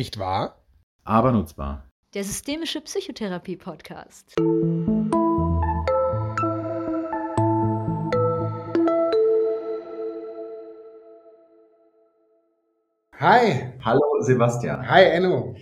Nicht wahr? Aber nutzbar. Der systemische Psychotherapie-Podcast. Hi. Hallo Sebastian. Hi Enno.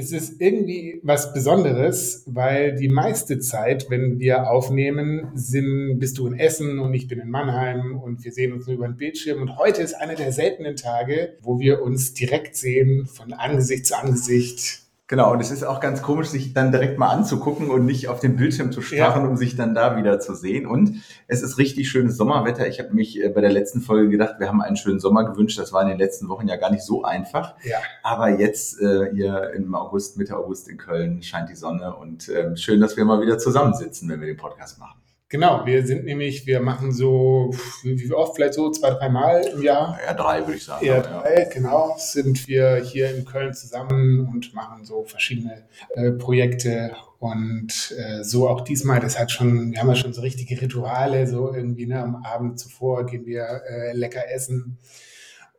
Es ist irgendwie was Besonderes, weil die meiste Zeit, wenn wir aufnehmen, sind, bist du in Essen und ich bin in Mannheim und wir sehen uns nur über den Bildschirm. Und heute ist einer der seltenen Tage, wo wir uns direkt sehen, von Angesicht zu Angesicht. Genau, und es ist auch ganz komisch, sich dann direkt mal anzugucken und nicht auf den Bildschirm zu starren, ja. um sich dann da wieder zu sehen. Und es ist richtig schönes Sommerwetter. Ich habe mich äh, bei der letzten Folge gedacht, wir haben einen schönen Sommer gewünscht. Das war in den letzten Wochen ja gar nicht so einfach. Ja. Aber jetzt äh, hier im August, Mitte August in Köln scheint die Sonne und äh, schön, dass wir mal wieder zusammensitzen, wenn wir den Podcast machen. Genau, wir sind nämlich, wir machen so, wie oft, vielleicht so zwei, drei Mal im Jahr. Ja, drei würde ich sagen. Ja, drei, ja. genau, sind wir hier in Köln zusammen und machen so verschiedene äh, Projekte und äh, so auch diesmal, das hat schon, wir haben ja schon so richtige Rituale, so irgendwie, ne, am Abend zuvor gehen wir äh, lecker essen.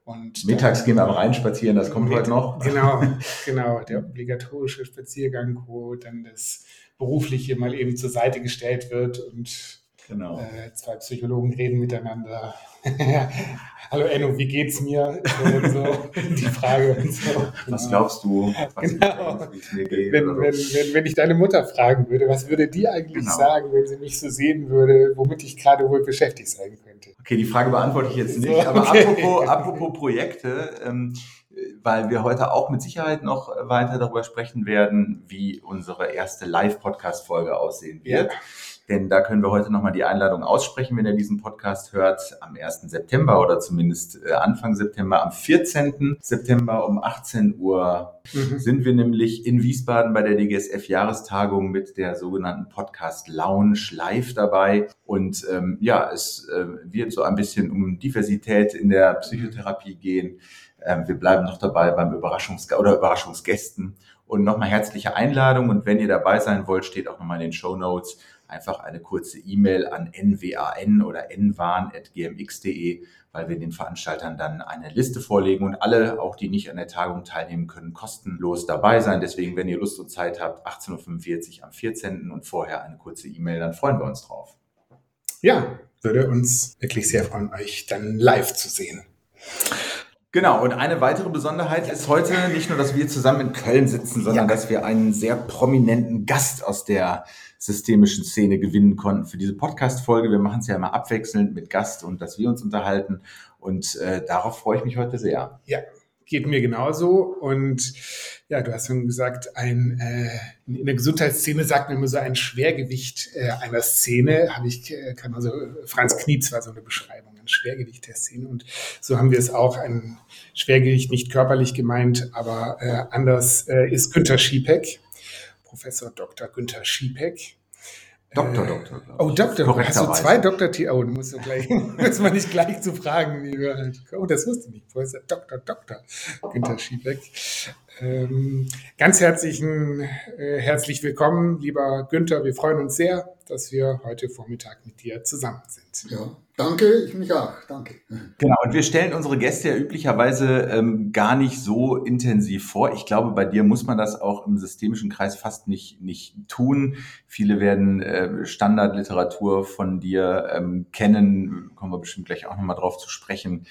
Und Mittags gehen wir am Rhein spazieren, das kommt heute noch. Genau, genau, der obligatorische Spaziergang, wo dann das berufliche mal eben zur Seite gestellt wird und genau. äh, zwei Psychologen reden miteinander. Hallo Enno, wie geht's mir? So, die Frage und so. Was glaubst du, was genau. ich, mir geht? Wenn, wenn, wenn, wenn ich deine Mutter fragen würde, was würde die eigentlich genau. sagen, wenn sie mich so sehen würde, womit ich gerade wohl beschäftigt sein könnte? Okay, die Frage beantworte ich jetzt nicht, so, aber okay. apropos, apropos Projekte, ähm, weil wir heute auch mit Sicherheit noch weiter darüber sprechen werden, wie unsere erste Live-Podcast-Folge aussehen wird. Ja. Denn da können wir heute nochmal die Einladung aussprechen, wenn ihr diesen Podcast hört, am 1. September oder zumindest äh, Anfang September. Am 14. September um 18 Uhr mhm. sind wir nämlich in Wiesbaden bei der DGSF-Jahrestagung mit der sogenannten Podcast Lounge live dabei. Und ähm, ja, es äh, wird so ein bisschen um Diversität in der Psychotherapie gehen. Ähm, wir bleiben noch dabei beim Überraschungs- oder Überraschungsgästen. Und nochmal herzliche Einladung. Und wenn ihr dabei sein wollt, steht auch nochmal in den Show Notes einfach eine kurze E-Mail an nwan oder nwan.gmx.de, weil wir den Veranstaltern dann eine Liste vorlegen und alle, auch die nicht an der Tagung teilnehmen können, kostenlos dabei sein. Deswegen, wenn ihr Lust und Zeit habt, 18.45 Uhr am 14. und vorher eine kurze E-Mail, dann freuen wir uns drauf. Ja, würde uns wirklich sehr freuen, euch dann live zu sehen. Genau, und eine weitere Besonderheit ist heute nicht nur, dass wir zusammen in Köln sitzen, sondern ja. dass wir einen sehr prominenten Gast aus der systemischen Szene gewinnen konnten für diese Podcast-Folge. Wir machen es ja immer abwechselnd mit Gast und dass wir uns unterhalten. Und äh, darauf freue ich mich heute sehr. Ja, geht mir genauso. Und ja, du hast schon gesagt, ein, äh, in der Gesundheitsszene sagt man immer so ein Schwergewicht äh, einer Szene. Habe ich, äh, kann also Franz Knietz war so eine Beschreibung. Schwergewicht der Szene. Und so haben wir es auch, ein Schwergewicht nicht körperlich gemeint, aber äh, anders äh, ist Günter Schiepeck, Professor Dr. Günter Schiepeck. Doktor, äh, Doktor. Oh, Doktor. Hast du zwei Doktor T Oh, du musst du gleich, muss man nicht gleich zu fragen, halt. Oh, das wusste ich nicht. Professor Doktor, Doktor Günter Schiebeck. Ähm, ganz herzlichen, äh, herzlich willkommen, lieber Günther. Wir freuen uns sehr, dass wir heute Vormittag mit dir zusammen sind. Ja, danke, ich mich auch. Danke. Genau, und wir stellen unsere Gäste ja üblicherweise ähm, gar nicht so intensiv vor. Ich glaube, bei dir muss man das auch im systemischen Kreis fast nicht, nicht tun. Viele werden äh, Standardliteratur von dir ähm, kennen, kommen wir bestimmt gleich auch nochmal drauf zu sprechen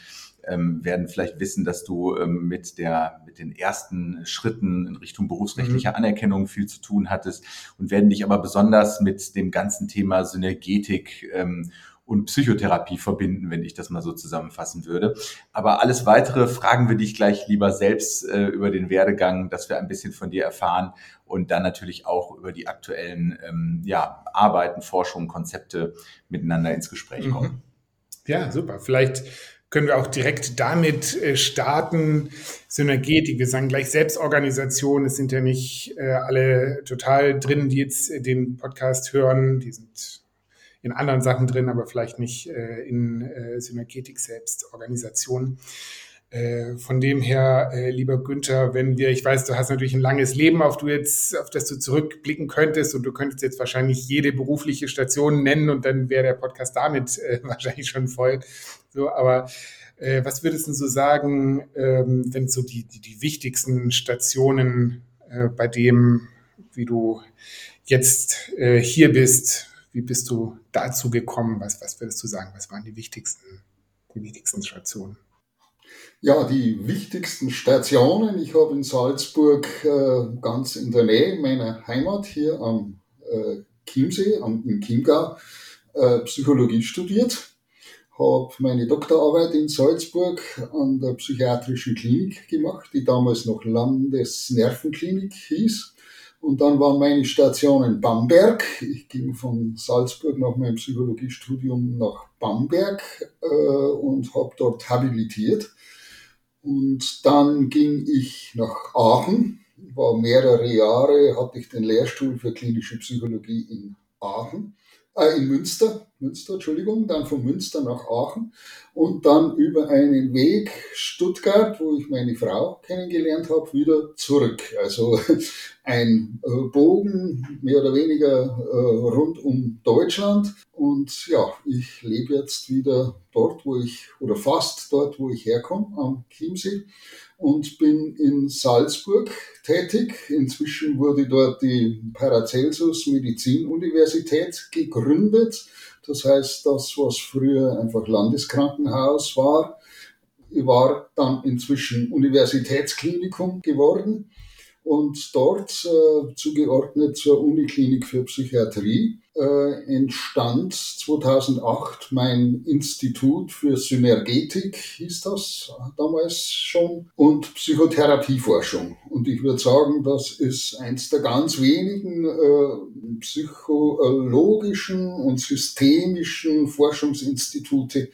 ähm, werden vielleicht wissen, dass du ähm, mit der mit den ersten Schritten in Richtung berufsrechtlicher mhm. Anerkennung viel zu tun hattest und werden dich aber besonders mit dem ganzen Thema Synergetik ähm, und Psychotherapie verbinden, wenn ich das mal so zusammenfassen würde. Aber alles weitere fragen wir dich gleich lieber selbst äh, über den Werdegang, dass wir ein bisschen von dir erfahren und dann natürlich auch über die aktuellen ähm, ja, Arbeiten, Forschungen, Konzepte miteinander ins Gespräch mhm. kommen. Ja, super. Vielleicht können wir auch direkt damit äh, starten. Synergetik, wir sagen gleich Selbstorganisation. Es sind ja nicht äh, alle total drin, die jetzt äh, den Podcast hören. Die sind in anderen Sachen drin, aber vielleicht nicht in Synergetik Selbstorganisation. Von dem her, lieber Günther, wenn wir, ich weiß, du hast natürlich ein langes Leben, auf, du jetzt, auf das du zurückblicken könntest und du könntest jetzt wahrscheinlich jede berufliche Station nennen und dann wäre der Podcast damit wahrscheinlich schon voll. So, aber äh, was würdest du so sagen, ähm, wenn so die, die, die wichtigsten Stationen äh, bei dem, wie du jetzt äh, hier bist, wie bist du dazu gekommen? Was, was würdest du sagen? Was waren die wichtigsten, die wichtigsten Stationen? Ja, die wichtigsten Stationen. Ich habe in Salzburg äh, ganz in der Nähe meiner Heimat hier am äh, Chiemsee, am, im Chiemgau, äh, Psychologie studiert. Habe meine Doktorarbeit in Salzburg an der psychiatrischen Klinik gemacht, die damals noch Landesnervenklinik hieß. Und dann waren meine Stationen Bamberg. Ich ging von Salzburg nach meinem Psychologiestudium nach Bamberg äh, und habe dort habilitiert. Und dann ging ich nach Aachen, war mehrere Jahre, hatte ich den Lehrstuhl für klinische Psychologie in Aachen äh, in Münster, Münster, Entschuldigung, dann von Münster nach Aachen und dann über einen Weg Stuttgart, wo ich meine Frau kennengelernt habe, wieder zurück. Also ein äh, Bogen mehr oder weniger äh, rund um Deutschland und ja, ich lebe jetzt wieder dort, wo ich oder fast dort, wo ich herkomme, am Chiemsee und bin in Salzburg tätig. Inzwischen wurde dort die Paracelsus Medizinuniversität gegründet. Das heißt, das, was früher einfach Landeskrankenhaus war, war dann inzwischen Universitätsklinikum geworden und dort äh, zugeordnet zur Uniklinik für Psychiatrie äh, entstand 2008 mein Institut für Synergetik, hieß das damals schon, und Psychotherapieforschung. Und ich würde sagen, das ist eins der ganz wenigen äh, psychologischen und systemischen Forschungsinstitute,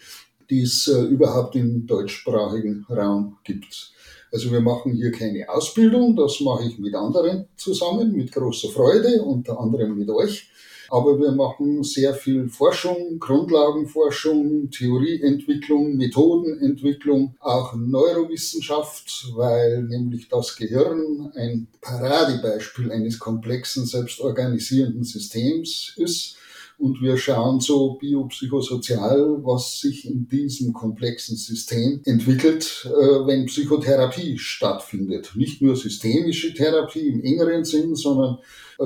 die es äh, überhaupt im deutschsprachigen Raum gibt. Also wir machen hier keine Ausbildung, das mache ich mit anderen zusammen, mit großer Freude, unter anderem mit euch. Aber wir machen sehr viel Forschung, Grundlagenforschung, Theorieentwicklung, Methodenentwicklung, auch Neurowissenschaft, weil nämlich das Gehirn ein Paradebeispiel eines komplexen, selbstorganisierenden Systems ist und wir schauen so biopsychosozial, was sich in diesem komplexen System entwickelt, äh, wenn Psychotherapie stattfindet. Nicht nur systemische Therapie im engeren Sinn, sondern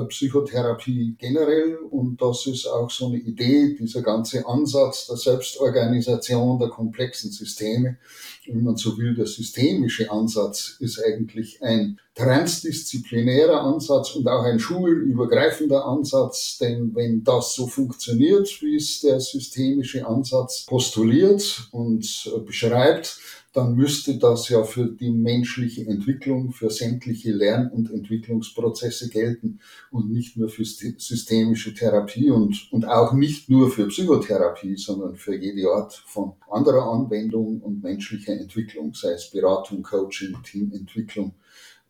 Psychotherapie generell. Und das ist auch so eine Idee, dieser ganze Ansatz der Selbstorganisation der komplexen Systeme. Wenn man so will, der systemische Ansatz ist eigentlich ein transdisziplinärer Ansatz und auch ein schulübergreifender Ansatz. Denn wenn das so funktioniert, wie es der systemische Ansatz postuliert und äh, beschreibt, dann müsste das ja für die menschliche Entwicklung, für sämtliche Lern- und Entwicklungsprozesse gelten und nicht nur für systemische Therapie und, und auch nicht nur für Psychotherapie, sondern für jede Art von anderer Anwendung und menschlicher Entwicklung, sei es Beratung, Coaching, Teamentwicklung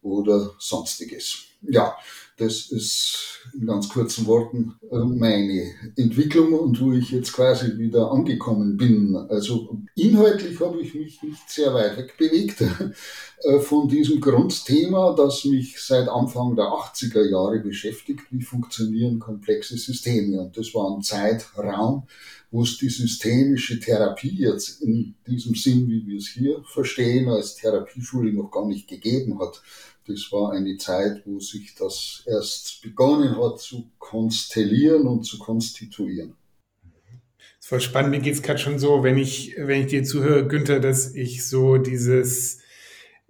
oder sonstiges. Ja, das ist in ganz kurzen Worten äh, meine Entwicklung und wo ich jetzt quasi wieder angekommen bin. Also inhaltlich habe ich mich nicht sehr weit weg bewegt äh, von diesem Grundthema, das mich seit Anfang der 80er Jahre beschäftigt. Wie funktionieren komplexe Systeme? Und das war ein Zeitraum, wo es die systemische Therapie jetzt in diesem Sinn, wie wir es hier verstehen, als Therapieschule noch gar nicht gegeben hat. Das war eine Zeit, wo sich das erst begonnen hat zu konstellieren und zu konstituieren. Das ist voll spannend. Mir geht es gerade schon so, wenn ich, wenn ich dir zuhöre, Günther, dass ich so dieses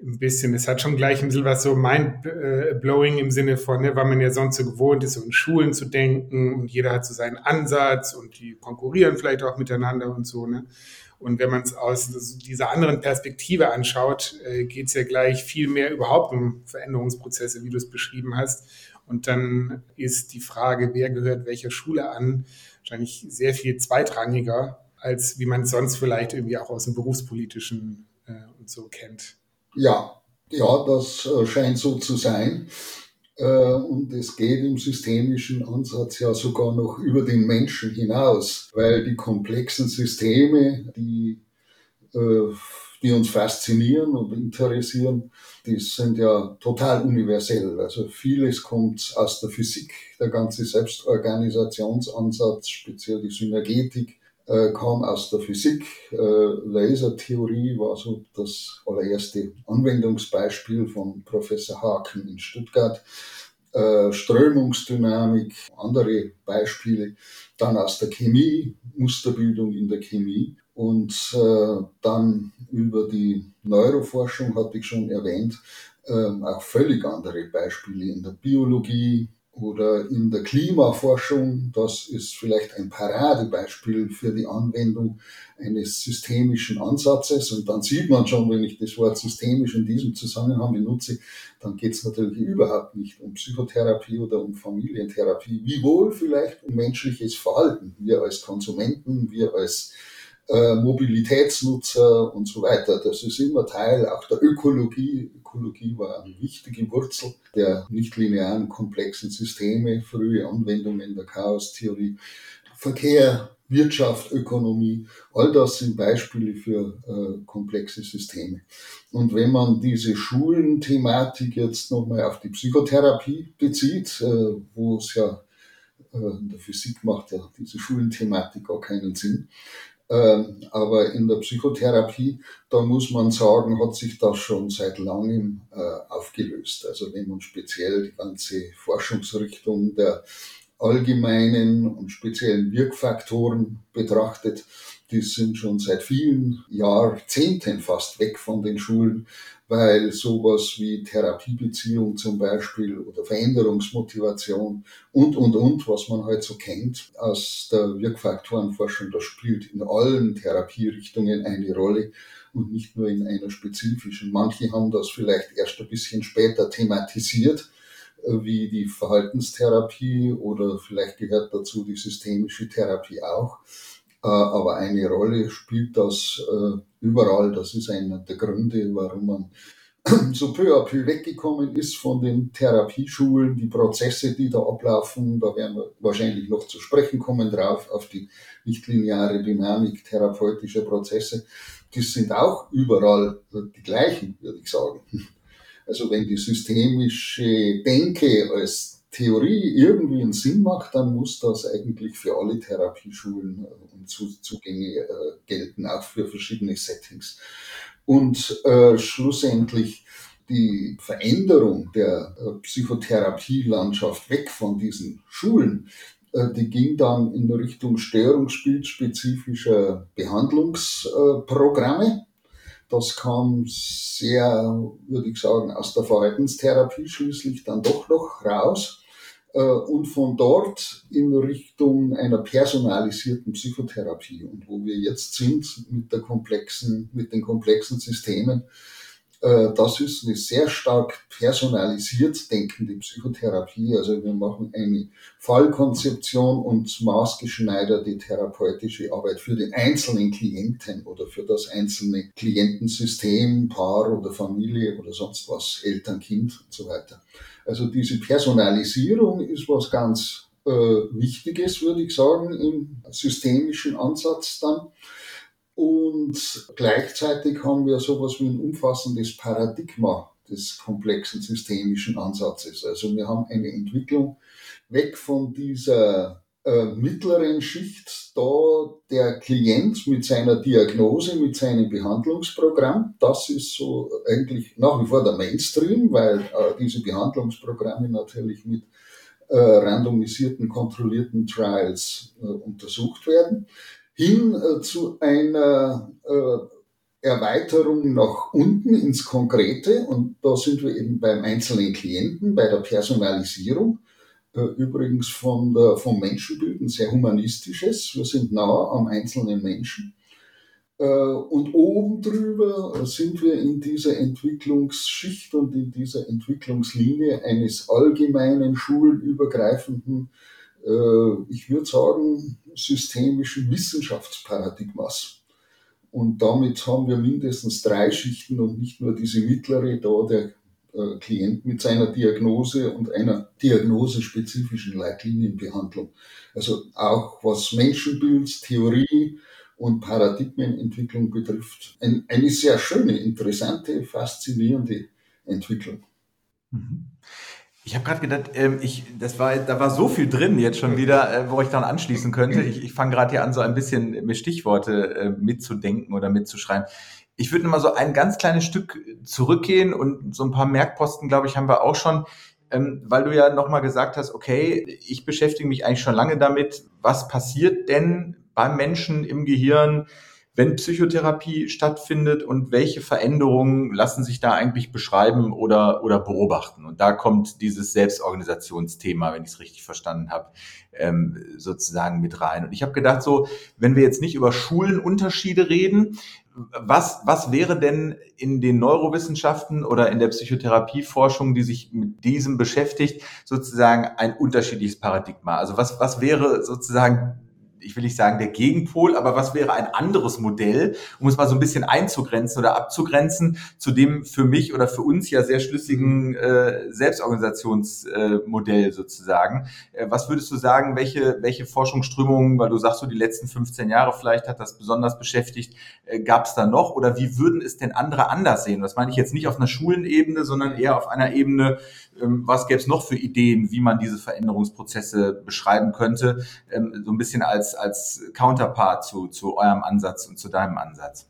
ein bisschen, es hat schon gleich ein bisschen was so mind-blowing im Sinne von, ne, weil man ja sonst so gewohnt ist, so in Schulen zu denken und jeder hat so seinen Ansatz und die konkurrieren vielleicht auch miteinander und so. Ne? Und wenn man es aus dieser anderen Perspektive anschaut, äh, geht es ja gleich viel mehr überhaupt um Veränderungsprozesse, wie du es beschrieben hast. Und dann ist die Frage, wer gehört welcher Schule an, wahrscheinlich sehr viel zweitrangiger, als wie man es sonst vielleicht irgendwie auch aus dem berufspolitischen äh, und so kennt. Ja, ja, das äh, scheint so zu sein. Äh, und es geht im systemischen Ansatz ja sogar noch über den Menschen hinaus, weil die komplexen Systeme, die, äh, die uns faszinieren und interessieren, die sind ja total universell. Also vieles kommt aus der Physik, der ganze Selbstorganisationsansatz, speziell die Synergetik, äh, kam aus der Physik. Äh, Lasertheorie war so das allererste Anwendungsbeispiel von Professor Haken in Stuttgart. Äh, Strömungsdynamik, andere Beispiele. Dann aus der Chemie, Musterbildung in der Chemie. Und dann über die Neuroforschung, hatte ich schon erwähnt, äh, auch völlig andere Beispiele in der Biologie, oder in der Klimaforschung, das ist vielleicht ein Paradebeispiel für die Anwendung eines systemischen Ansatzes. Und dann sieht man schon, wenn ich das Wort systemisch in diesem Zusammenhang benutze, dann geht es natürlich überhaupt nicht um Psychotherapie oder um Familientherapie, wiewohl vielleicht um menschliches Verhalten. Wir als Konsumenten, wir als äh, Mobilitätsnutzer und so weiter. Das ist immer Teil auch der Ökologie. Ökologie war eine wichtige Wurzel der nichtlinearen komplexen Systeme, frühe Anwendungen der Chaostheorie, Verkehr, Wirtschaft, Ökonomie, all das sind Beispiele für äh, komplexe Systeme. Und wenn man diese Schulenthematik jetzt nochmal auf die Psychotherapie bezieht, äh, wo es ja äh, in der Physik macht ja diese Schulenthematik gar keinen Sinn, aber in der Psychotherapie, da muss man sagen, hat sich das schon seit langem äh, aufgelöst. Also wenn man speziell die ganze Forschungsrichtung der allgemeinen und speziellen Wirkfaktoren betrachtet, die sind schon seit vielen Jahrzehnten fast weg von den Schulen weil sowas wie Therapiebeziehung zum Beispiel oder Veränderungsmotivation und, und, und, was man halt so kennt aus der Wirkfaktorenforschung, das spielt in allen Therapierichtungen eine Rolle und nicht nur in einer spezifischen. Manche haben das vielleicht erst ein bisschen später thematisiert, wie die Verhaltenstherapie oder vielleicht gehört dazu die systemische Therapie auch. Äh, aber eine Rolle spielt das äh, überall. Das ist einer der Gründe, warum man so peu à peu weggekommen ist von den Therapieschulen, die Prozesse, die da ablaufen, da werden wir wahrscheinlich noch zu sprechen kommen drauf, auf die nichtlineare Dynamik therapeutischer Prozesse. Die sind auch überall die gleichen, würde ich sagen. Also wenn die systemische Denke als Theorie irgendwie einen Sinn macht, dann muss das eigentlich für alle Therapieschulen äh, und Zugänge äh, gelten, auch für verschiedene Settings. Und äh, schlussendlich die Veränderung der äh, Psychotherapielandschaft weg von diesen Schulen, äh, die ging dann in Richtung störungsbildspezifischer Behandlungsprogramme. Das kam sehr, würde ich sagen, aus der Verhaltenstherapie schließlich dann doch noch raus. Äh, und von dort in Richtung einer personalisierten Psychotherapie. Und wo wir jetzt sind mit der komplexen, mit den komplexen Systemen, das ist eine sehr stark personalisiert denkende Psychotherapie. Also wir machen eine Fallkonzeption und maßgeschneiderte therapeutische Arbeit für den einzelnen Klienten oder für das einzelne Klientensystem, Paar oder Familie oder sonst was, Eltern, Kind und so weiter. Also diese Personalisierung ist was ganz äh, Wichtiges, würde ich sagen, im systemischen Ansatz dann. Und gleichzeitig haben wir sowas wie ein umfassendes Paradigma des komplexen systemischen Ansatzes. Also wir haben eine Entwicklung weg von dieser äh, mittleren Schicht, da der Klient mit seiner Diagnose, mit seinem Behandlungsprogramm, das ist so eigentlich nach wie vor der Mainstream, weil äh, diese Behandlungsprogramme natürlich mit äh, randomisierten, kontrollierten Trials äh, untersucht werden hin äh, zu einer äh, Erweiterung nach unten ins Konkrete. Und da sind wir eben beim einzelnen Klienten, bei der Personalisierung. Äh, übrigens von der, vom Menschenbild ein sehr humanistisches. Wir sind nah am einzelnen Menschen. Und oben drüber sind wir in dieser Entwicklungsschicht und in dieser Entwicklungslinie eines allgemeinen schulübergreifenden äh, ich würde sagen, systemischen Wissenschaftsparadigmas. Und damit haben wir mindestens drei Schichten und nicht nur diese mittlere, da der äh, Klient mit seiner Diagnose und einer diagnosespezifischen Leitlinienbehandlung. Also auch was Menschenbild, Theorie und Paradigmenentwicklung betrifft, ein, eine sehr schöne, interessante, faszinierende Entwicklung. Ich habe gerade gedacht, ähm, ich, das war, da war so viel drin jetzt schon wieder, äh, wo ich dann anschließen könnte. Ich, ich fange gerade hier an, so ein bisschen mit Stichworte äh, mitzudenken oder mitzuschreiben. Ich würde mal so ein ganz kleines Stück zurückgehen und so ein paar Merkposten, glaube ich, haben wir auch schon, ähm, weil du ja nochmal gesagt hast, okay, ich beschäftige mich eigentlich schon lange damit, was passiert denn beim Menschen im Gehirn, wenn Psychotherapie stattfindet und welche Veränderungen lassen sich da eigentlich beschreiben oder, oder beobachten. Und da kommt dieses Selbstorganisationsthema, wenn ich es richtig verstanden habe, ähm, sozusagen mit rein. Und ich habe gedacht, so, wenn wir jetzt nicht über Schulenunterschiede reden, was, was wäre denn in den Neurowissenschaften oder in der Psychotherapieforschung, die sich mit diesem beschäftigt, sozusagen ein unterschiedliches Paradigma? Also was, was wäre sozusagen ich will nicht sagen der Gegenpol, aber was wäre ein anderes Modell, um es mal so ein bisschen einzugrenzen oder abzugrenzen zu dem für mich oder für uns ja sehr schlüssigen äh, Selbstorganisationsmodell äh, sozusagen. Äh, was würdest du sagen, welche, welche Forschungsströmungen, weil du sagst so die letzten 15 Jahre vielleicht hat das besonders beschäftigt, äh, gab es da noch oder wie würden es denn andere anders sehen? Das meine ich jetzt nicht auf einer Schulenebene, sondern eher auf einer Ebene, ähm, was gäbe es noch für Ideen, wie man diese Veränderungsprozesse beschreiben könnte, ähm, so ein bisschen als, als Counterpart zu, zu eurem Ansatz und zu deinem Ansatz?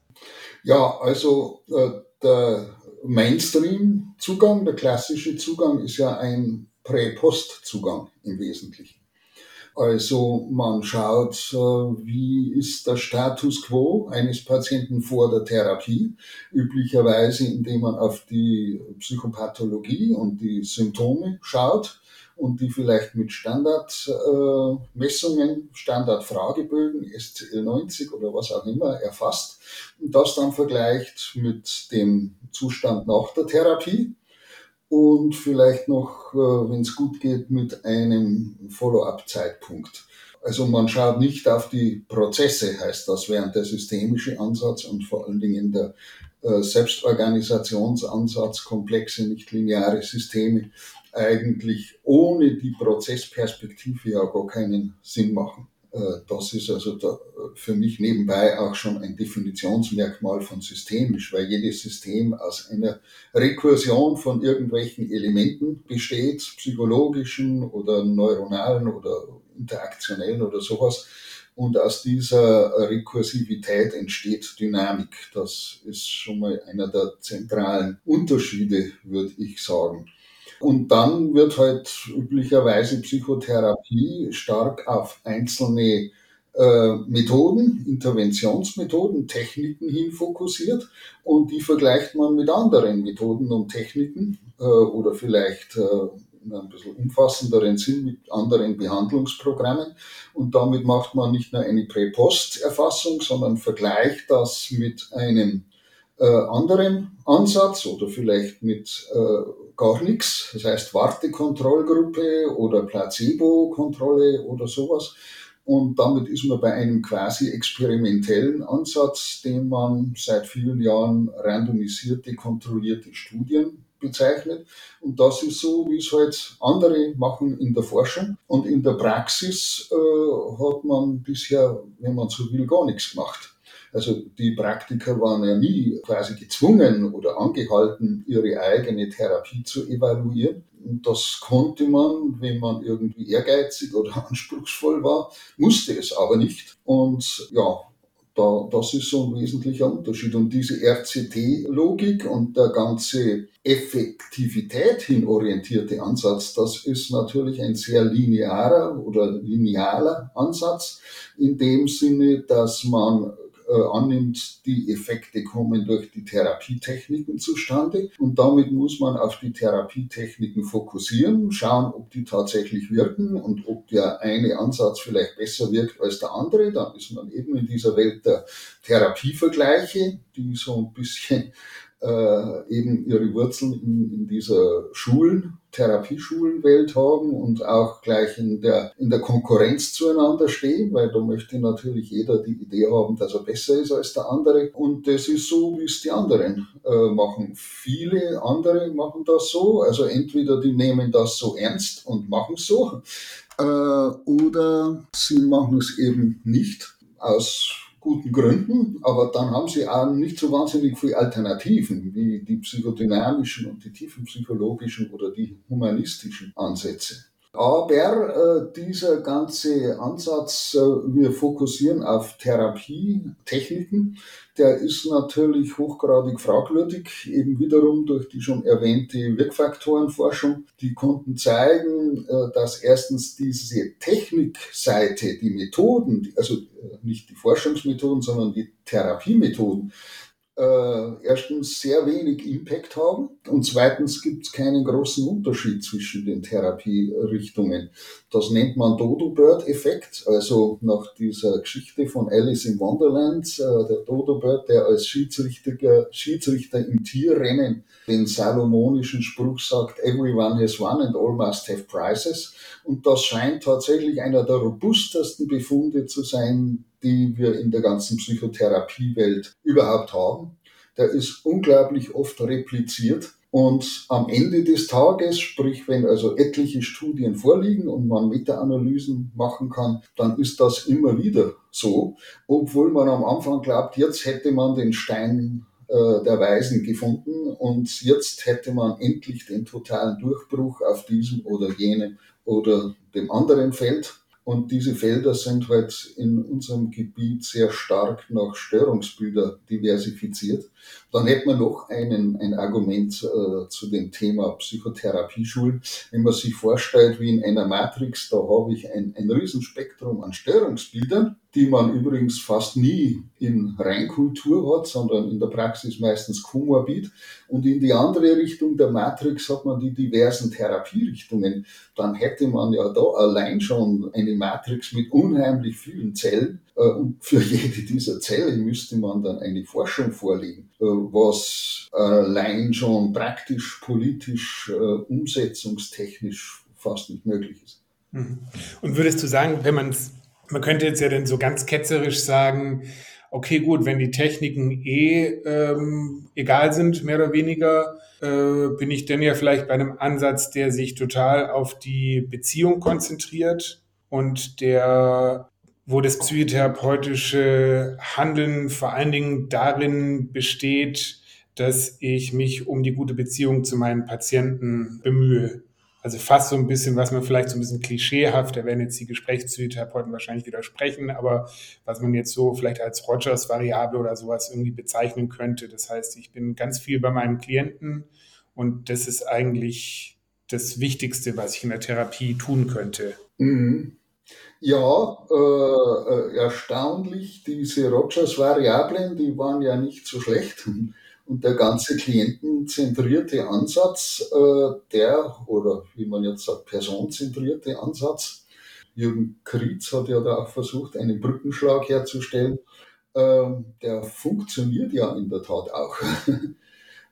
Ja, also äh, der Mainstream-Zugang, der klassische Zugang ist ja ein Prä-Post-Zugang im Wesentlichen. Also man schaut, äh, wie ist der Status quo eines Patienten vor der Therapie, üblicherweise indem man auf die Psychopathologie und die Symptome schaut und die vielleicht mit Standardmessungen, äh, Standardfragebögen, SCL 90 oder was auch immer erfasst und das dann vergleicht mit dem Zustand nach der Therapie und vielleicht noch, äh, wenn es gut geht, mit einem Follow-up-Zeitpunkt. Also man schaut nicht auf die Prozesse, heißt das, während der systemische Ansatz und vor allen Dingen der äh, Selbstorganisationsansatz, komplexe, nicht lineare Systeme eigentlich ohne die Prozessperspektive ja gar keinen Sinn machen. Äh, das ist also da für mich nebenbei auch schon ein Definitionsmerkmal von systemisch, weil jedes System aus einer Rekursion von irgendwelchen Elementen besteht, psychologischen oder neuronalen oder interaktionellen oder sowas. Und aus dieser Rekursivität entsteht Dynamik. Das ist schon mal einer der zentralen Unterschiede, würde ich sagen. Und dann wird halt üblicherweise Psychotherapie stark auf einzelne äh, Methoden, Interventionsmethoden, Techniken hin fokussiert und die vergleicht man mit anderen Methoden und Techniken äh, oder vielleicht äh, in einem bisschen umfassenderen Sinn mit anderen Behandlungsprogrammen. Und damit macht man nicht nur eine Prä-Post-Erfassung, sondern vergleicht das mit einem äh, anderen Ansatz oder vielleicht mit äh, gar nichts, das heißt Wartekontrollgruppe oder Placebo-Kontrolle oder sowas. Und damit ist man bei einem quasi experimentellen Ansatz, den man seit vielen Jahren randomisierte, kontrollierte Studien bezeichnet. Und das ist so, wie es halt andere machen in der Forschung. Und in der Praxis äh, hat man bisher, wenn man so will, gar nichts gemacht. Also die Praktiker waren ja nie quasi gezwungen oder angehalten, ihre eigene Therapie zu evaluieren. Und das konnte man, wenn man irgendwie ehrgeizig oder anspruchsvoll war, musste es aber nicht. Und ja, da, das ist so ein wesentlicher Unterschied. Und diese RCT-Logik und der ganze Effektivität hin orientierte Ansatz, das ist natürlich ein sehr linearer oder linealer Ansatz in dem Sinne, dass man äh, annimmt, die Effekte kommen durch die Therapietechniken zustande. Und damit muss man auf die Therapietechniken fokussieren, schauen, ob die tatsächlich wirken und ob der eine Ansatz vielleicht besser wirkt als der andere. Dann ist man eben in dieser Welt der Therapievergleiche, die so ein bisschen äh, eben ihre Wurzeln in, in dieser Schulen, Therapieschulenwelt haben und auch gleich in der, in der Konkurrenz zueinander stehen, weil da möchte natürlich jeder die Idee haben, dass er besser ist als der andere. Und das ist so, wie es die anderen äh, machen. Viele andere machen das so, also entweder die nehmen das so ernst und machen es so, äh, oder sie machen es eben nicht aus guten Gründen, aber dann haben sie auch nicht so wahnsinnig viele Alternativen wie die psychodynamischen und die tiefenpsychologischen oder die humanistischen Ansätze. Aber äh, dieser ganze Ansatz, äh, wir fokussieren auf Therapietechniken, der ist natürlich hochgradig fragwürdig, eben wiederum durch die schon erwähnte Wirkfaktorenforschung. Die konnten zeigen, äh, dass erstens diese Technikseite, die Methoden, also äh, nicht die Forschungsmethoden, sondern die Therapiemethoden, äh, erstens sehr wenig Impact haben und zweitens gibt es keinen großen Unterschied zwischen den Therapierichtungen. Das nennt man Dodo-Bird-Effekt, also nach dieser Geschichte von Alice in Wonderland, äh, der Dodo-Bird, der als Schiedsrichter, Schiedsrichter im Tierrennen den salomonischen Spruch sagt, everyone has won and all must have prizes. Und das scheint tatsächlich einer der robustesten Befunde zu sein, die wir in der ganzen Psychotherapiewelt überhaupt haben. Der ist unglaublich oft repliziert. Und am Ende des Tages, sprich wenn also etliche Studien vorliegen und man Meta-Analysen machen kann, dann ist das immer wieder so, obwohl man am Anfang glaubt, jetzt hätte man den Stein äh, der Weisen gefunden und jetzt hätte man endlich den totalen Durchbruch auf diesem oder jenem oder dem anderen Feld. Und diese Felder sind halt in unserem Gebiet sehr stark nach Störungsbilder diversifiziert. Dann hätte man noch einen, ein Argument äh, zu dem Thema Psychotherapieschulen. Wenn man sich vorstellt, wie in einer Matrix, da habe ich ein, ein Riesenspektrum an Störungsbildern die man übrigens fast nie in Reinkultur hat, sondern in der Praxis meistens komorbid. Und in die andere Richtung der Matrix hat man die diversen Therapierichtungen. Dann hätte man ja da allein schon eine Matrix mit unheimlich vielen Zellen. Äh, und für jede dieser Zellen müsste man dann eine Forschung vorlegen, äh, was allein schon praktisch, politisch, äh, umsetzungstechnisch fast nicht möglich ist. Mhm. Und würdest du sagen, wenn man es man könnte jetzt ja dann so ganz ketzerisch sagen, okay, gut, wenn die Techniken eh ähm, egal sind, mehr oder weniger, äh, bin ich denn ja vielleicht bei einem Ansatz, der sich total auf die Beziehung konzentriert und der, wo das psychotherapeutische Handeln vor allen Dingen darin besteht, dass ich mich um die gute Beziehung zu meinen Patienten bemühe. Also fast so ein bisschen, was man vielleicht so ein bisschen klischeehaft, da werden jetzt die Gesprächspsychotherapeuten wahrscheinlich widersprechen, aber was man jetzt so vielleicht als Rogers-Variable oder sowas irgendwie bezeichnen könnte. Das heißt, ich bin ganz viel bei meinem Klienten und das ist eigentlich das Wichtigste, was ich in der Therapie tun könnte. Mhm. Ja, äh, äh erstaunlich, diese Rogers-Variablen, die waren ja nicht so schlecht. Und der ganze klientenzentrierte Ansatz, äh, der, oder wie man jetzt sagt, personenzentrierte Ansatz, Jürgen Krietz hat ja da auch versucht, einen Brückenschlag herzustellen, äh, der funktioniert ja in der Tat auch.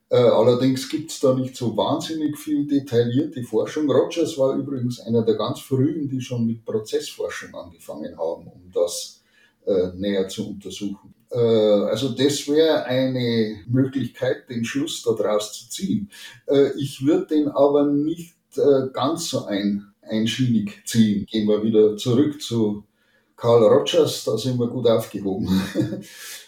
Äh, allerdings gibt es da nicht so wahnsinnig viel detaillierte Forschung. Rogers war übrigens einer der ganz frühen, die schon mit Prozessforschung angefangen haben, um das äh, näher zu untersuchen. Äh, also das wäre eine Möglichkeit, den Schluss daraus zu ziehen. Äh, ich würde den aber nicht äh, ganz so ein, einschienig ziehen. Gehen wir wieder zurück zu Carl Rogers, da sind wir gut aufgehoben.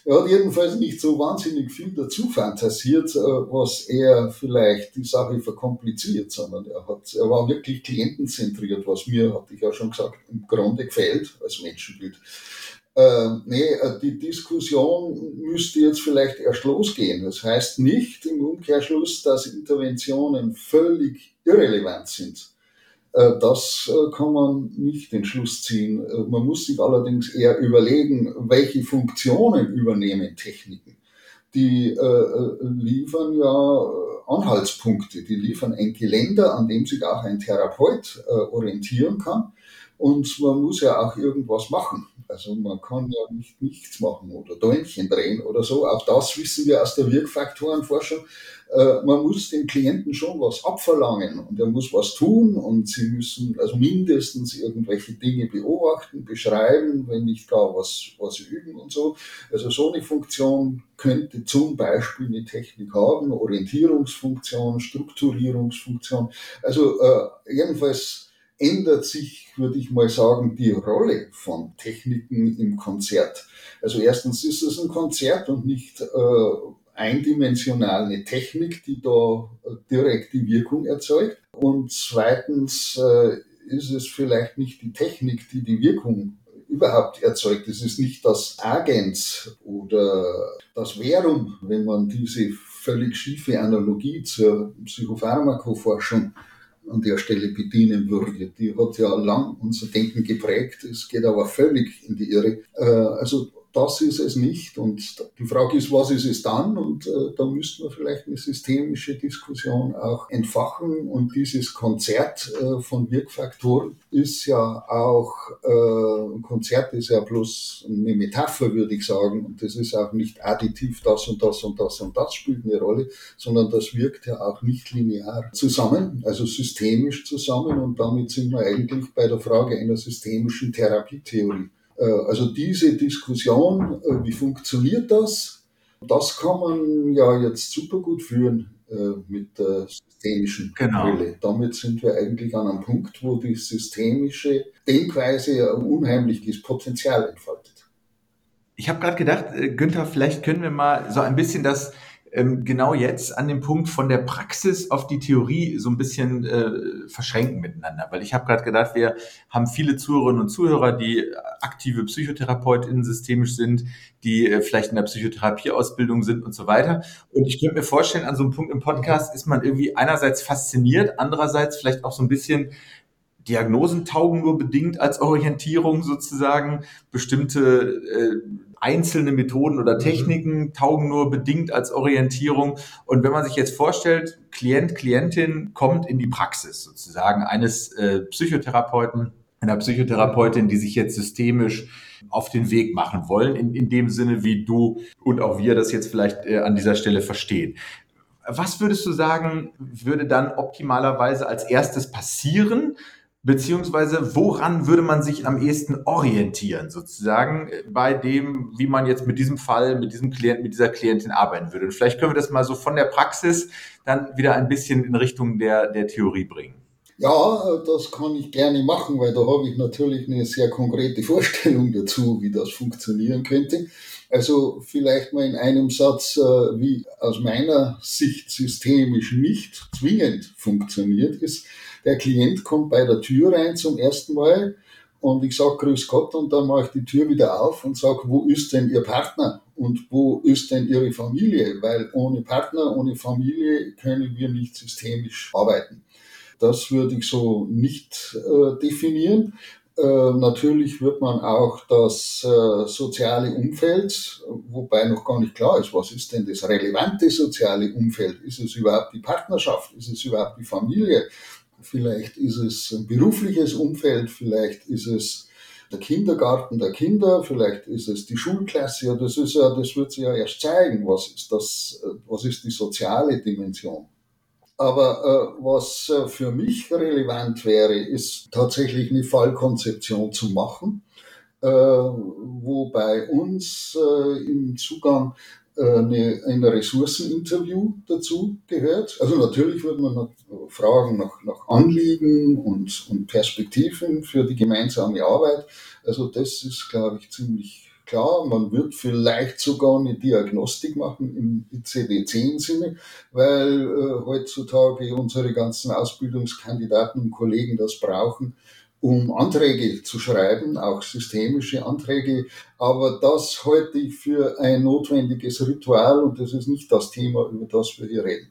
er hat jedenfalls nicht so wahnsinnig viel dazu fantasiert, was er vielleicht die Sache verkompliziert, sondern er, hat, er war wirklich klientenzentriert, was mir, hatte ich ja schon gesagt, im Grunde gefällt als Menschenbild äh, nee, äh, die Diskussion müsste jetzt vielleicht erst losgehen. Das heißt nicht im Umkehrschluss, dass Interventionen völlig irrelevant sind. Äh, das äh, kann man nicht den Schluss ziehen. Man muss sich allerdings eher überlegen, welche Funktionen übernehmen Techniken. Die liefern ja Anhaltspunkte, die liefern ein Geländer, an dem sich auch ein Therapeut orientieren kann. Und man muss ja auch irgendwas machen. Also man kann ja nicht nichts machen oder Däumchen drehen oder so. Auch das wissen wir aus der Wirkfaktorenforschung. Äh, man muss dem Klienten schon was abverlangen und er muss was tun und sie müssen also mindestens irgendwelche Dinge beobachten, beschreiben, wenn nicht gar was, was üben und so. Also so eine Funktion könnte zum Beispiel eine Technik haben, Orientierungsfunktion, Strukturierungsfunktion. Also äh, jedenfalls ändert sich, würde ich mal sagen, die Rolle von Techniken im Konzert. Also erstens ist es ein Konzert und nicht äh, eindimensional eine Technik, die da äh, direkt die Wirkung erzeugt. Und zweitens äh, ist es vielleicht nicht die Technik, die die Wirkung überhaupt erzeugt. Es ist nicht das Agens oder das Verum, wenn man diese völlig schiefe Analogie zur Psychopharmakoforschung an der Stelle bedienen würde. Die hat ja lang unser Denken geprägt, es geht aber völlig in die Irre. Äh, also das ist es nicht. Und die Frage ist, was ist es dann? Und äh, da müssten wir vielleicht eine systemische Diskussion auch entfachen. Und dieses Konzert äh, von Wirkfaktoren ist ja auch, äh, ein Konzert ist ja bloß eine Metapher, würde ich sagen. Und das ist auch nicht additiv, das und das und das und das spielt eine Rolle, sondern das wirkt ja auch nicht linear zusammen, also systemisch zusammen. Und damit sind wir eigentlich bei der Frage einer systemischen Therapietheorie. Äh, also diese Diskussion, äh, wie funktioniert das, das kann man ja jetzt super gut führen äh, mit der systemischen genau. Brille. Damit sind wir eigentlich an einem Punkt, wo die systemische Denkweise ein unheimliches Potenzial entfaltet. Ich habe gerade gedacht, Günther, vielleicht können wir mal so ein bisschen das ähm, genau jetzt an dem Punkt von der Praxis auf die Theorie so ein bisschen äh, verschränken miteinander. Weil ich habe gerade gedacht, wir haben viele Zuhörerinnen und Zuhörer, die aktive PsychotherapeutInnen systemisch sind, die äh, vielleicht in der Psychotherapieausbildung sind und so weiter. Und ich könnte mir vorstellen, an so einem Punkt im Podcast ist man irgendwie einerseits fasziniert, andererseits vielleicht auch so ein bisschen Diagnosen taugen nur bedingt als Orientierung sozusagen. Bestimmte äh, einzelne Methoden oder mhm. Techniken taugen nur bedingt als Orientierung. Und wenn man sich jetzt vorstellt, Klient, Klientin kommt in die Praxis sozusagen eines äh, Psychotherapeuten, einer Psychotherapeutin, die sich jetzt systemisch auf den Weg machen wollen, in, in dem Sinne, wie du und auch wir das jetzt vielleicht äh, an dieser Stelle verstehen. Was würdest du sagen, würde dann optimalerweise als erstes passieren? Beziehungsweise woran würde man sich am ehesten orientieren, sozusagen, bei dem, wie man jetzt mit diesem Fall, mit diesem Klienten, mit dieser Klientin arbeiten würde? Und vielleicht können wir das mal so von der Praxis dann wieder ein bisschen in Richtung der, der Theorie bringen. Ja, das kann ich gerne machen, weil da habe ich natürlich eine sehr konkrete Vorstellung dazu, wie das funktionieren könnte. Also vielleicht mal in einem Satz, äh, wie aus meiner Sicht systemisch nicht zwingend funktioniert ist der Klient kommt bei der Tür rein zum ersten Mal und ich sage Grüß Gott und dann mache ich die Tür wieder auf und sage, wo ist denn Ihr Partner und wo ist denn Ihre Familie? Weil ohne Partner, ohne Familie können wir nicht systemisch arbeiten. Das würde ich so nicht äh, definieren. Äh, natürlich wird man auch das äh, soziale Umfeld, wobei noch gar nicht klar ist, was ist denn das relevante soziale Umfeld? Ist es überhaupt die Partnerschaft? Ist es überhaupt die Familie? Vielleicht ist es ein berufliches Umfeld, vielleicht ist es der Kindergarten der Kinder, vielleicht ist es die Schulklasse, das ist ja, das wird sich ja erst zeigen, was ist das, was ist die soziale Dimension. Aber äh, was äh, für mich relevant wäre, ist tatsächlich eine Fallkonzeption zu machen, äh, wo bei uns äh, im Zugang eine, ein Ressourceninterview dazu gehört. Also natürlich wird man fragen nach, nach Anliegen und, und Perspektiven für die gemeinsame Arbeit. Also das ist, glaube ich, ziemlich klar. Man wird vielleicht sogar eine Diagnostik machen im ICD-10-Sinne, weil äh, heutzutage unsere ganzen Ausbildungskandidaten und Kollegen das brauchen, um Anträge zu schreiben, auch systemische Anträge. Aber das halte ich für ein notwendiges Ritual und das ist nicht das Thema, über das wir hier reden.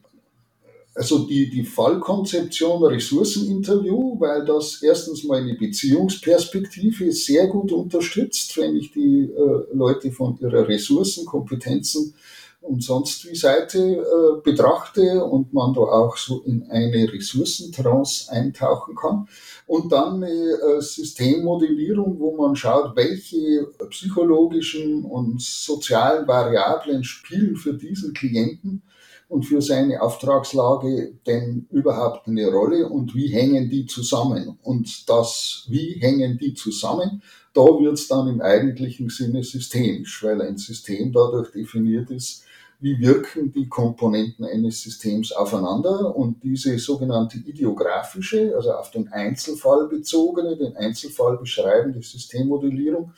Also die, die Fallkonzeption Ressourceninterview, weil das erstens mal eine Beziehungsperspektive sehr gut unterstützt, wenn ich die äh, Leute von ihrer Ressourcen, Kompetenzen und sonst wie Seite äh, betrachte und man da auch so in eine Ressourcentrance eintauchen kann. Und dann eine äh, Systemmodellierung, wo man schaut, welche psychologischen und sozialen Variablen spielen für diesen Klienten und für seine Auftragslage denn überhaupt eine Rolle und wie hängen die zusammen? Und das, wie hängen die zusammen, da wird es dann im eigentlichen Sinne systemisch, weil ein System dadurch definiert ist, wie wirken die Komponenten eines Systems aufeinander und diese sogenannte ideografische, also auf den Einzelfall bezogene, den Einzelfall beschreibende Systemmodellierung,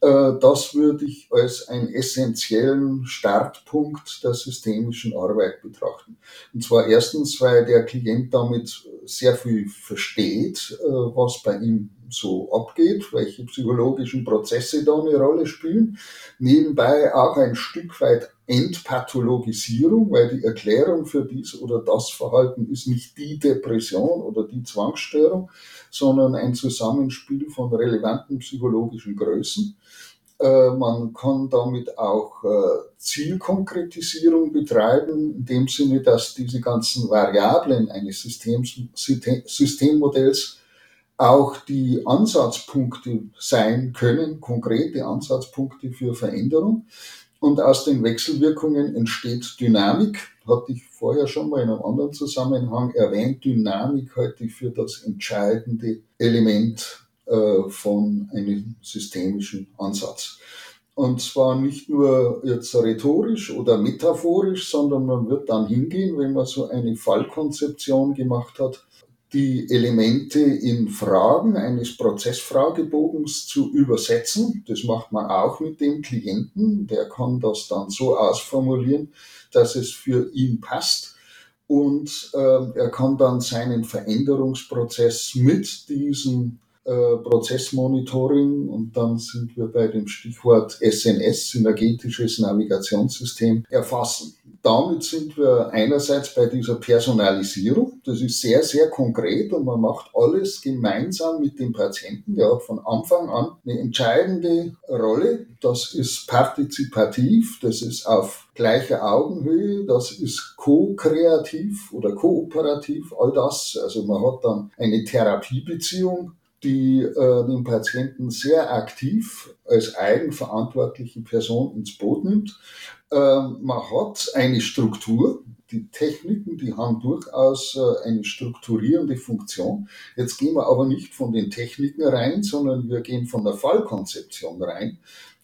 äh, das würde ich als einen essentiellen Startpunkt der systemischen Arbeit betrachten. Und zwar erstens, weil der Klient damit sehr viel versteht, äh, was bei ihm so abgeht, welche psychologischen Prozesse da eine Rolle spielen. Nebenbei auch ein Stück weit Entpathologisierung, weil die Erklärung für dies oder das Verhalten ist nicht die Depression oder die Zwangsstörung, sondern ein Zusammenspiel von relevanten psychologischen Größen. Äh, man kann damit auch äh, Zielkonkretisierung betreiben, in dem Sinne, dass diese ganzen Variablen eines Systems, Systemmodells auch die Ansatzpunkte sein können, konkrete Ansatzpunkte für Veränderung. Und aus den Wechselwirkungen entsteht Dynamik. Hatte ich vorher schon mal in einem anderen Zusammenhang erwähnt. Dynamik halte ich für das entscheidende Element äh, von einem systemischen Ansatz. Und zwar nicht nur jetzt rhetorisch oder metaphorisch, sondern man wird dann hingehen, wenn man so eine Fallkonzeption gemacht hat, die Elemente in Fragen eines Prozessfragebogens zu übersetzen. Das macht man auch mit dem Klienten. Der kann das dann so ausformulieren, dass es für ihn passt. Und äh, er kann dann seinen Veränderungsprozess mit diesen äh, Prozessmonitoring und dann sind wir bei dem Stichwort SNS, synergetisches Navigationssystem, erfassen. Damit sind wir einerseits bei dieser Personalisierung. Das ist sehr, sehr konkret und man macht alles gemeinsam mit dem Patienten. Der hat von Anfang an eine entscheidende Rolle. Das ist partizipativ, das ist auf gleicher Augenhöhe, das ist ko-kreativ oder kooperativ, all das. Also man hat dann eine Therapiebeziehung die äh, den Patienten sehr aktiv als eigenverantwortliche Person ins Boot nimmt. Ähm, man hat eine Struktur. Die Techniken, die haben durchaus äh, eine strukturierende Funktion. Jetzt gehen wir aber nicht von den Techniken rein, sondern wir gehen von der Fallkonzeption rein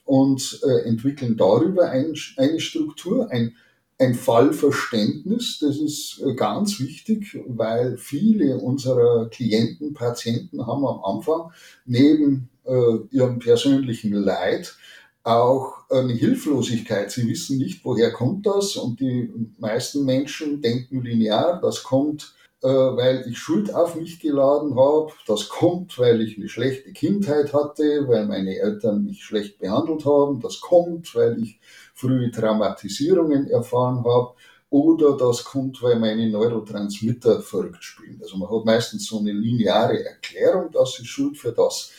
und äh, entwickeln darüber ein, eine Struktur, ein ein Fallverständnis, das ist äh, ganz wichtig, weil viele unserer Klienten, Patienten haben am Anfang neben äh, ihrem persönlichen Leid auch eine Hilflosigkeit. Sie wissen nicht, woher kommt das und die meisten Menschen denken linear, das kommt, äh, weil ich Schuld auf mich geladen habe, das kommt, weil ich eine schlechte Kindheit hatte, weil meine Eltern mich schlecht behandelt haben, das kommt, weil ich frühe Traumatisierungen erfahren habe oder das kommt, weil meine Neurotransmitter verrückt spielen. Also man hat meistens so eine lineare Erklärung, das ist schuld für das.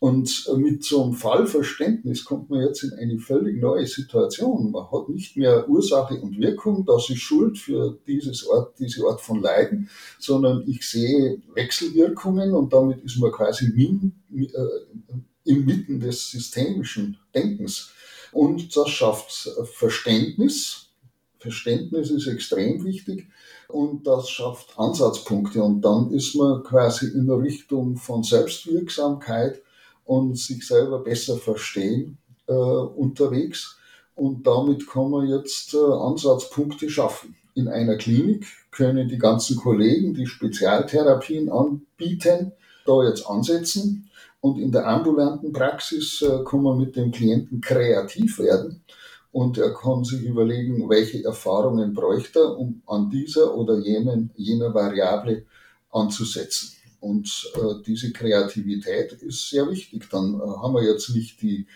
Und mit so einem Fallverständnis kommt man jetzt in eine völlig neue Situation. Man hat nicht mehr Ursache und Wirkung, das ist Schuld für dieses Ort, diese Art von Leiden, sondern ich sehe Wechselwirkungen und damit ist man quasi min, äh, inmitten des systemischen Denkens. Und das schafft Verständnis. Verständnis ist extrem wichtig und das schafft Ansatzpunkte. Und dann ist man quasi in der Richtung von Selbstwirksamkeit und sich selber besser verstehen äh, unterwegs. Und damit kann man jetzt äh, Ansatzpunkte schaffen. In einer Klinik können die ganzen Kollegen, die Spezialtherapien anbieten, da jetzt ansetzen und in der ambulanten Praxis äh, kann man mit dem Klienten kreativ werden und er kann sich überlegen, welche Erfahrungen bräuchte er, um an dieser oder jenen, jener Variable anzusetzen. Und äh, diese Kreativität ist sehr wichtig. Dann äh, haben wir jetzt nicht die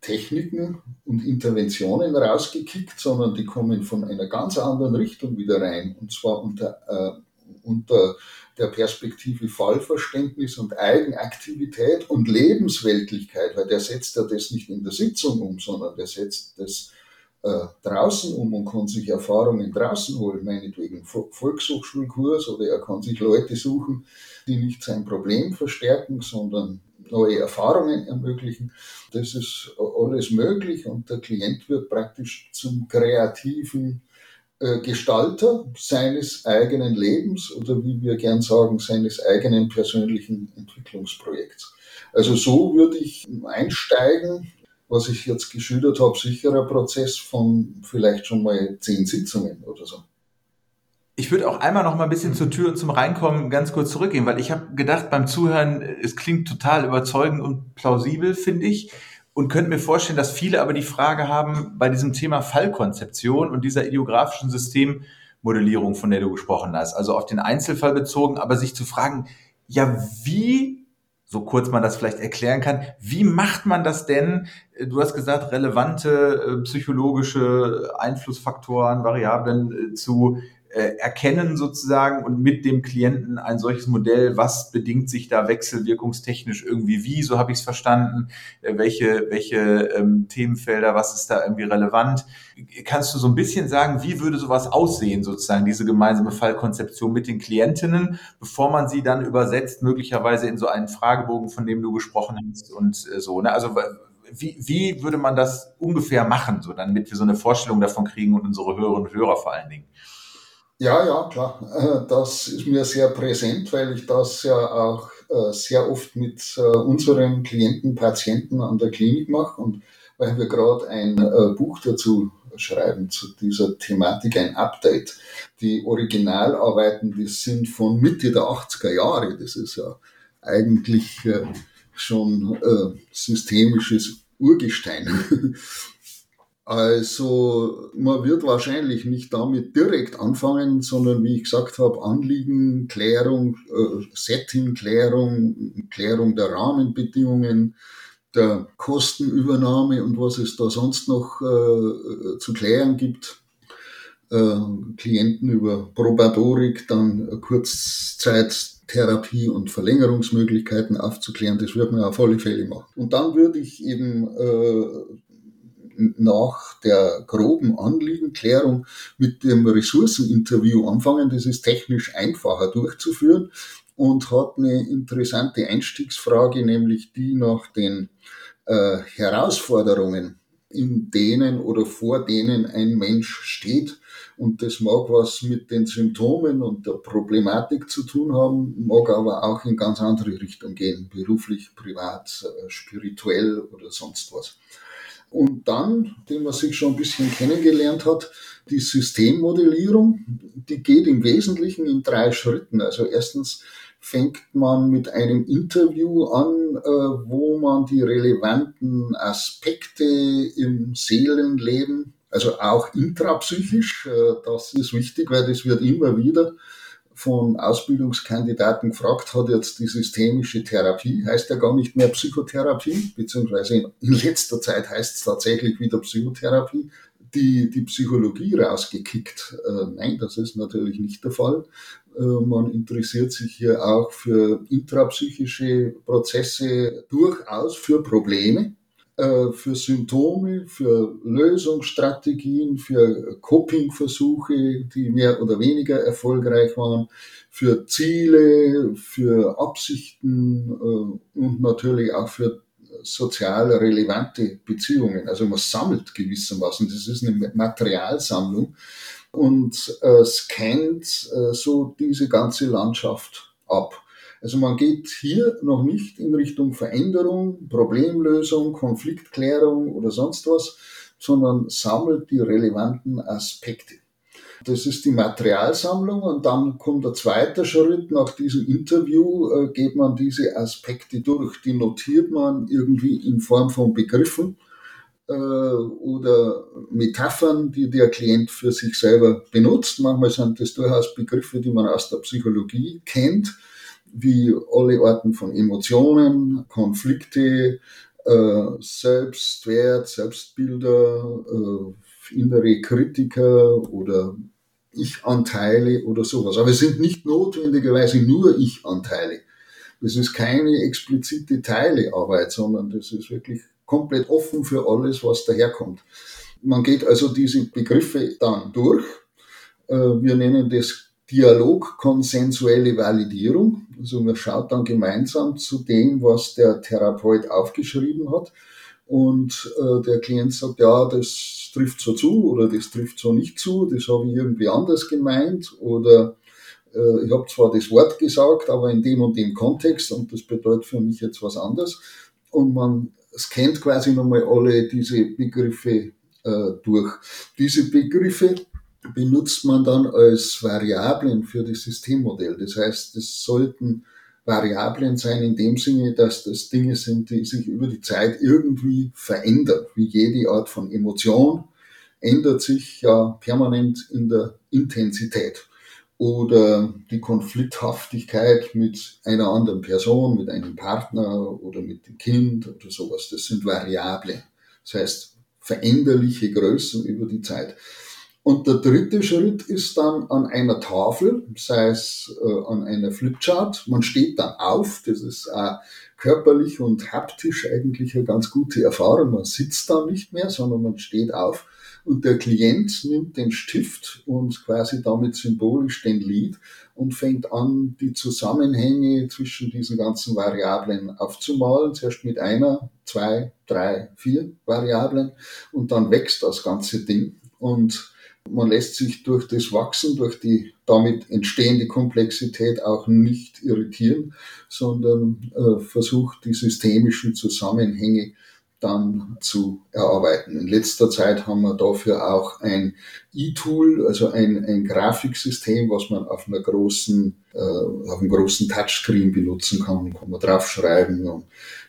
Techniken und Interventionen rausgekickt, sondern die kommen von einer ganz anderen Richtung wieder rein. Und zwar unter, äh, unter der Perspektive Fallverständnis und Eigenaktivität und Lebensweltlichkeit, weil der setzt ja das nicht in der Sitzung um, sondern der setzt das äh, draußen um und kann sich Erfahrungen draußen holen, meinetwegen Volkshochschulkurs oder er kann sich Leute suchen, die nicht sein Problem verstärken, sondern neue Erfahrungen ermöglichen. Das ist alles möglich und der Klient wird praktisch zum kreativen Gestalter seines eigenen Lebens oder wie wir gern sagen, seines eigenen persönlichen Entwicklungsprojekts. Also so würde ich einsteigen was ich jetzt geschildert habe, sicher ein Prozess von vielleicht schon mal zehn Sitzungen oder so. Ich würde auch einmal noch mal ein bisschen zur Tür und zum Reinkommen ganz kurz zurückgehen, weil ich habe gedacht beim Zuhören, es klingt total überzeugend und plausibel, finde ich. Und könnte mir vorstellen, dass viele aber die Frage haben bei diesem Thema Fallkonzeption und dieser ideografischen Systemmodellierung, von der du gesprochen hast, also auf den Einzelfall bezogen, aber sich zu fragen, ja, wie, so kurz man das vielleicht erklären kann, wie macht man das denn? Du hast gesagt, relevante äh, psychologische Einflussfaktoren, Variablen äh, zu äh, erkennen sozusagen und mit dem Klienten ein solches Modell, was bedingt sich da wechselwirkungstechnisch irgendwie wie, so habe ich es verstanden, äh, welche, welche ähm, Themenfelder, was ist da irgendwie relevant. Kannst du so ein bisschen sagen, wie würde sowas aussehen, sozusagen, diese gemeinsame Fallkonzeption mit den Klientinnen, bevor man sie dann übersetzt, möglicherweise in so einen Fragebogen, von dem du gesprochen hast und äh, so. Ne? Also wie, wie würde man das ungefähr machen, so damit wir so eine Vorstellung davon kriegen und unsere Hörerinnen und Hörer vor allen Dingen? Ja, ja, klar. Äh, das ist mir sehr präsent, weil ich das ja auch äh, sehr oft mit äh, unseren Klienten, Patienten an der Klinik mache und weil wir gerade ein Buch dazu schreiben zu dieser Thematik, ein Update. Die Originalarbeiten, die sind von Mitte der 80er Jahre. Das ist ja eigentlich schon systemisches Urgestein. Also man wird wahrscheinlich nicht damit direkt anfangen, sondern wie ich gesagt habe, Anliegen, Klärung, äh, Setting, Klärung, der Rahmenbedingungen, der Kostenübernahme und was es da sonst noch äh, zu klären gibt. Äh, Klienten über Probatorik, dann Kurzzeittherapie und Verlängerungsmöglichkeiten aufzuklären, das wird man auf alle Fälle machen. Und dann würde ich eben äh, nach der groben Anliegenklärung mit dem Ressourceninterview anfangen. Das ist technisch einfacher durchzuführen und hat eine interessante Einstiegsfrage, nämlich die nach den äh, Herausforderungen, in denen oder vor denen ein Mensch steht. Und das mag was mit den Symptomen und der Problematik zu tun haben, mag aber auch in ganz andere Richtung gehen, beruflich, privat, äh, spirituell oder sonst was. Und dann, den man sich schon ein bisschen kennengelernt hat, die Systemmodellierung, die geht im Wesentlichen in drei Schritten. Also erstens fängt man mit einem Interview an, äh, wo man die relevanten Aspekte im Seelenleben, also auch intrapsychisch, äh, das ist wichtig, weil das wird immer wieder von Ausbildungskandidaten gefragt, hat jetzt die systemische Therapie, heißt ja gar nicht mehr Psychotherapie, beziehungsweise in, letzter Zeit heißt es tatsächlich wieder Psychotherapie, die, die Psychologie rausgekickt. Äh, nein, das ist natürlich nicht der Fall. Äh, man interessiert sich hier auch für intrapsychische Prozesse durchaus für Probleme für Symptome, für Lösungsstrategien, für Coping-Versuche, die mehr oder weniger erfolgreich waren, für Ziele, für Absichten äh, und natürlich auch für sozial relevante Beziehungen. Also man sammelt gewissermaßen, das ist eine Materialsammlung und äh, scannt so diese ganze Landschaft ab. Also man geht hier noch nicht in Richtung Veränderung, Problemlösung, Konfliktklärung oder sonst was, sondern sammelt die relevanten Aspekte. Das ist die Materialsammlung und dann kommt der zweite Schritt. Nach diesem Interview äh, geht man diese Aspekte durch. Die notiert man irgendwie in Form von Begriffen äh, oder Metaphern, die der Klient für sich selber benutzt. Manchmal sind das durchaus Begriffe, die man aus der Psychologie kennt wie alle Arten von Emotionen, Konflikte, äh, Selbstwert, Selbstbilder, äh, innere Kritiker oder Ich-Anteile oder sowas. Aber es sind nicht notwendigerweise nur Ich-Anteile. Das ist keine explizite Teilearbeit, sondern das ist wirklich komplett offen für alles, was daherkommt. Man geht also diese Begriffe dann durch. Äh, wir nennen das Dialog-konsensuelle Validierung. Also man schaut dann gemeinsam zu dem, was der Therapeut aufgeschrieben hat. Und äh, der Klient sagt, ja, das trifft so zu oder das trifft so nicht zu, das habe ich irgendwie anders gemeint oder äh, ich habe zwar das Wort gesagt, aber in dem und dem Kontext und das bedeutet für mich jetzt was anderes. Und man scannt quasi nochmal alle diese Begriffe äh, durch. Diese Begriffe benutzt man dann als Variablen für das Systemmodell. Das heißt, es sollten Variablen sein in dem Sinne, dass das Dinge sind, die sich über die Zeit irgendwie verändern. Wie jede Art von Emotion ändert sich ja permanent in der Intensität. Oder die Konflikthaftigkeit mit einer anderen Person, mit einem Partner oder mit dem Kind oder sowas. Das sind Variablen. Das heißt, veränderliche Größen über die Zeit. Und der dritte Schritt ist dann an einer Tafel, sei es äh, an einer Flipchart. Man steht dann auf, das ist äh, körperlich und haptisch eigentlich eine ganz gute Erfahrung. Man sitzt dann nicht mehr, sondern man steht auf und der Klient nimmt den Stift und quasi damit symbolisch den Lead und fängt an, die Zusammenhänge zwischen diesen ganzen Variablen aufzumalen. Zuerst mit einer, zwei, drei, vier Variablen und dann wächst das ganze Ding. Und man lässt sich durch das Wachsen, durch die damit entstehende Komplexität auch nicht irritieren, sondern äh, versucht die systemischen Zusammenhänge dann zu erarbeiten. In letzter Zeit haben wir dafür auch ein E-Tool, also ein, ein Grafiksystem, was man auf einer großen, äh, auf einem großen Touchscreen benutzen kann. Kann man draufschreiben und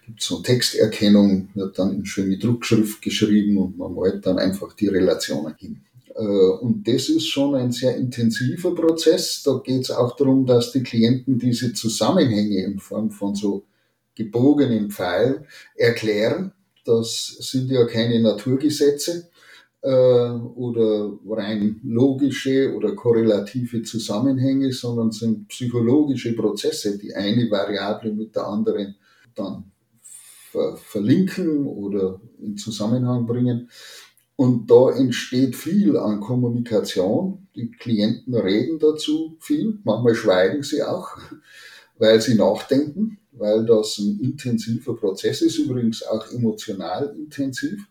gibt so eine Texterkennung, wird dann in schöne Druckschrift geschrieben und man malt dann einfach die Relationen hin. Äh, und das ist schon ein sehr intensiver Prozess. Da geht es auch darum, dass die Klienten diese Zusammenhänge in Form von so gebogenen Pfeilen erklären. Das sind ja keine Naturgesetze äh, oder rein logische oder korrelative Zusammenhänge, sondern sind psychologische Prozesse, die eine Variable mit der anderen dann ver verlinken oder in Zusammenhang bringen. Und da entsteht viel an Kommunikation. Die Klienten reden dazu viel. Manchmal schweigen sie auch, weil sie nachdenken, weil das ein intensiver Prozess ist, übrigens auch emotional intensiv.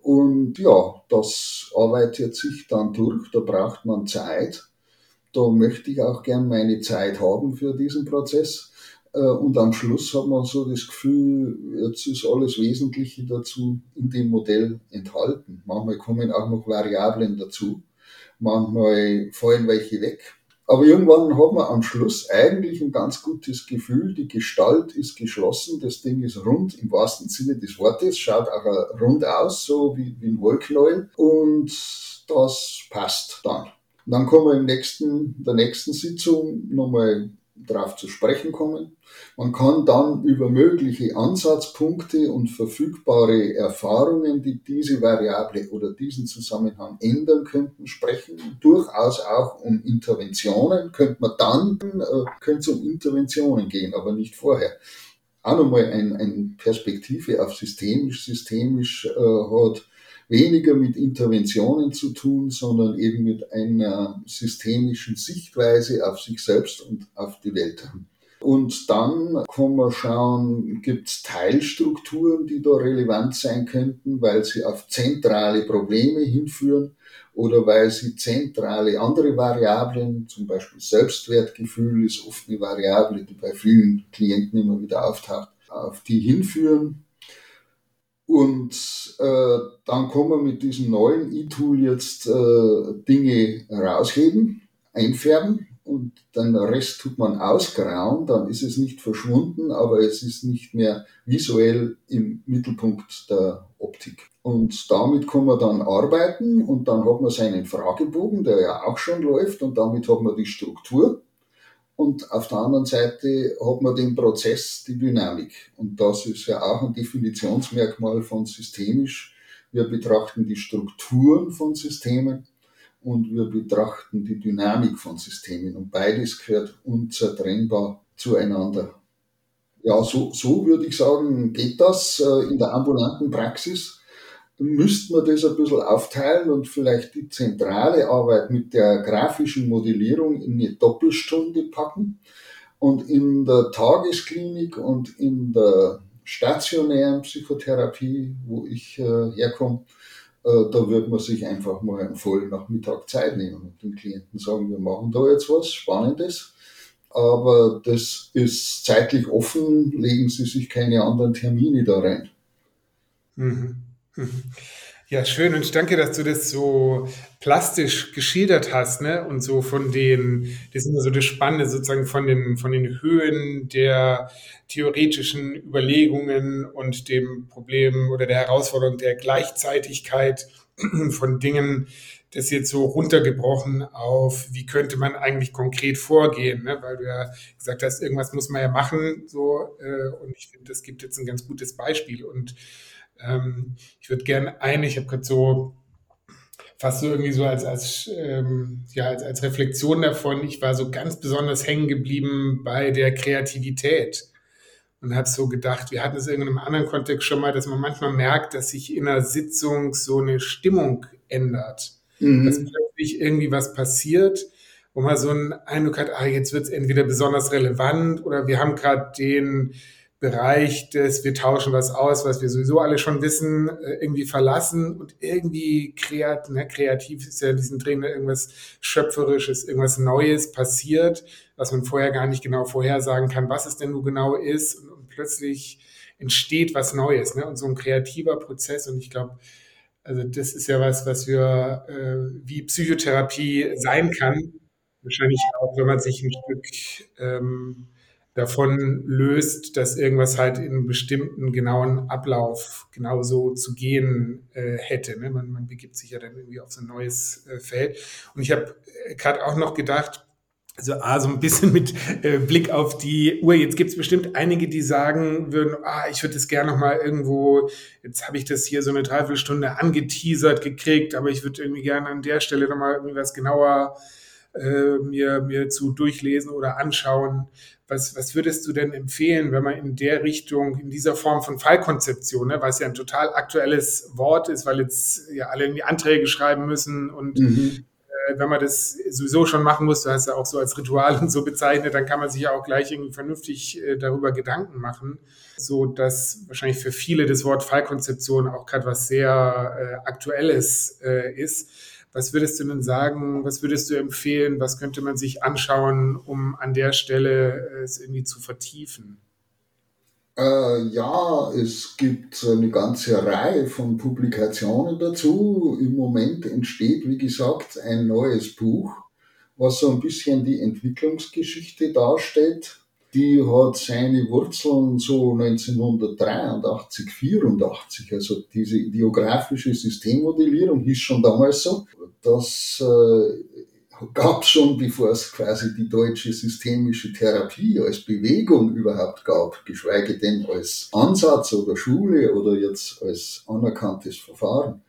Und ja, das arbeitet sich dann durch. Da braucht man Zeit. Da möchte ich auch gern meine Zeit haben für diesen Prozess. Äh, und am Schluss hat man so das Gefühl, jetzt ist alles Wesentliche dazu in dem Modell enthalten. Manchmal kommen auch noch Variablen dazu, manchmal fallen welche weg. Aber irgendwann hat man am Schluss eigentlich ein ganz gutes Gefühl, die Gestalt ist geschlossen, das Ding ist rund im wahrsten Sinne des Wortes, schaut auch rund aus, so wie, ein Wollknäuel und das passt dann. Und dann kommen wir im nächsten, der nächsten Sitzung nochmal darauf zu sprechen kommen. Man kann dann über mögliche Ansatzpunkte und verfügbare Erfahrungen, die diese Variable oder diesen Zusammenhang ändern könnten, sprechen. Durchaus auch um Interventionen. Könnte man dann, äh, könnte es um Interventionen gehen, aber nicht vorher. Auch nochmal eine ein Perspektive auf systemisch. Systemisch äh, hat weniger mit Interventionen zu tun, sondern eben mit einer systemischen Sichtweise auf sich selbst und auf die Welt. Und dann kann man schauen, gibt es Teilstrukturen, die da relevant sein könnten, weil sie auf zentrale Probleme hinführen oder weil sie zentrale andere Variablen, zum Beispiel Selbstwertgefühl ist oft eine Variable, die bei vielen Klienten immer wieder auftaucht, auf die hinführen. Und äh, dann kann man mit diesem neuen E-Tool jetzt äh, Dinge rausheben, einfärben und den Rest tut man ausgrauen, dann ist es nicht verschwunden, aber es ist nicht mehr visuell im Mittelpunkt der Optik. Und damit kann man dann arbeiten und dann hat man seinen Fragebogen, der ja auch schon läuft und damit hat man die Struktur und auf der anderen Seite hat man den Prozess, die Dynamik. Und das ist ja auch ein Definitionsmerkmal von systemisch. Wir betrachten die Strukturen von Systemen und wir betrachten die Dynamik von Systemen. Und beides gehört unzertrennbar zueinander. Ja, so, so würde ich sagen, geht das äh, in der ambulanten Praxis müsste man das ein bisschen aufteilen und vielleicht die zentrale Arbeit mit der grafischen Modellierung in eine Doppelstunde packen. Und in der Tagesklinik und in der stationären Psychotherapie, wo ich äh, herkomme, äh, da wird man sich einfach mal einen vollen Nachmittag Zeit nehmen und den Klienten sagen, wir machen da jetzt was Spannendes. Aber das ist zeitlich offen, legen Sie sich keine anderen Termine da rein Mhm. Ja, schön. Und danke, dass du das so plastisch geschildert hast, ne? Und so von den, das ist immer so das Spannende sozusagen von den, von den Höhen der theoretischen Überlegungen und dem Problem oder der Herausforderung der Gleichzeitigkeit von Dingen, das jetzt so runtergebrochen auf, wie könnte man eigentlich konkret vorgehen, ne? weil du ja gesagt hast, irgendwas muss man ja machen, so, äh, und ich finde, das gibt jetzt ein ganz gutes Beispiel und ähm, ich würde gerne eine, ich habe gerade so fast so irgendwie so als, als, ähm, ja, als, als Reflexion davon, ich war so ganz besonders hängen geblieben bei der Kreativität und habe so gedacht, wir hatten es in irgendeinem anderen Kontext schon mal, dass man manchmal merkt, dass sich in einer Sitzung so eine Stimmung ändert, mhm. dass plötzlich irgendwie was passiert, wo man so einen Eindruck hat, ah, jetzt wird es entweder besonders relevant oder wir haben gerade den Bereich des, wir tauschen was aus, was wir sowieso alle schon wissen, äh, irgendwie verlassen und irgendwie kreat, ne, kreativ ist ja in diesem Drehen irgendwas Schöpferisches, irgendwas Neues passiert, was man vorher gar nicht genau vorhersagen kann, was es denn nun genau ist und, und plötzlich entsteht was Neues ne, und so ein kreativer Prozess und ich glaube, also das ist ja was, was wir äh, wie Psychotherapie sein kann, wahrscheinlich auch, wenn man sich ein Stück ähm, davon löst, dass irgendwas halt in einem bestimmten genauen Ablauf genauso zu gehen äh, hätte. Ne? Man, man begibt sich ja dann irgendwie auf so ein neues äh, Feld. Und ich habe äh, gerade auch noch gedacht, also ah, so ein bisschen mit äh, Blick auf die Uhr. Jetzt gibt es bestimmt einige, die sagen würden, ah, ich würde das gerne noch mal irgendwo, jetzt habe ich das hier so eine Dreiviertelstunde angeteasert gekriegt, aber ich würde irgendwie gerne an der Stelle noch mal irgendwie was genauer äh, mir, mir zu durchlesen oder anschauen. Was, was würdest du denn empfehlen, wenn man in der Richtung, in dieser Form von Fallkonzeption, ne, was ja ein total aktuelles Wort ist, weil jetzt ja alle irgendwie Anträge schreiben müssen und mhm. äh, wenn man das sowieso schon machen muss, du hast ja auch so als Ritual und so bezeichnet, dann kann man sich ja auch gleich irgendwie vernünftig äh, darüber Gedanken machen, so dass wahrscheinlich für viele das Wort Fallkonzeption auch gerade was sehr äh, Aktuelles äh, ist. Was würdest du denn sagen, was würdest du empfehlen, was könnte man sich anschauen, um an der Stelle äh, es irgendwie zu vertiefen? Äh, ja, es gibt eine ganze Reihe von Publikationen dazu. Im Moment entsteht, wie gesagt, ein neues Buch, was so ein bisschen die Entwicklungsgeschichte darstellt die hat seine Wurzeln so 1983, 84. Also diese ideografische Systemmodellierung hieß schon damals so. Das äh, gab es schon, bevor es quasi die deutsche systemische Therapie als Bewegung überhaupt gab, geschweige denn als Ansatz oder Schule oder jetzt als anerkanntes Verfahren.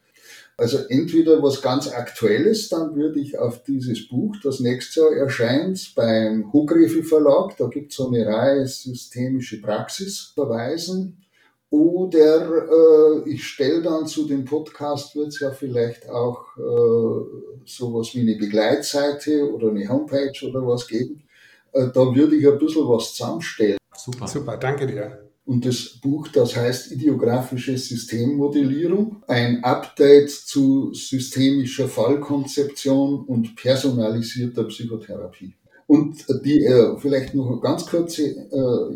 Also entweder was ganz Aktuelles, dann würde ich auf dieses Buch, das nächstes Jahr erscheint, beim Hugrefi Verlag, da gibt es so eine Reihe systemische Praxis verweisen. Oder äh, ich stelle dann zu dem Podcast, wird es ja vielleicht auch äh, sowas wie eine Begleitseite oder eine Homepage oder was geben. Äh, da würde ich ein bisschen was zusammenstellen. Super. Super, danke dir und das Buch, das heißt Ideografische Systemmodellierung, ein Update zu systemischer Fallkonzeption und personalisierter Psychotherapie. Und die, äh, vielleicht noch ganz kurz, äh,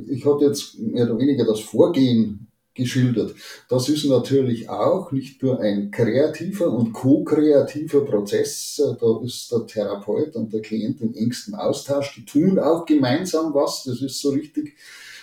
ich habe jetzt mehr oder weniger das Vorgehen geschildert. Das ist natürlich auch nicht nur ein kreativer und ko-kreativer Prozess. Da ist der Therapeut und der Klient im engsten Austausch. Die tun auch gemeinsam was. Das ist so richtig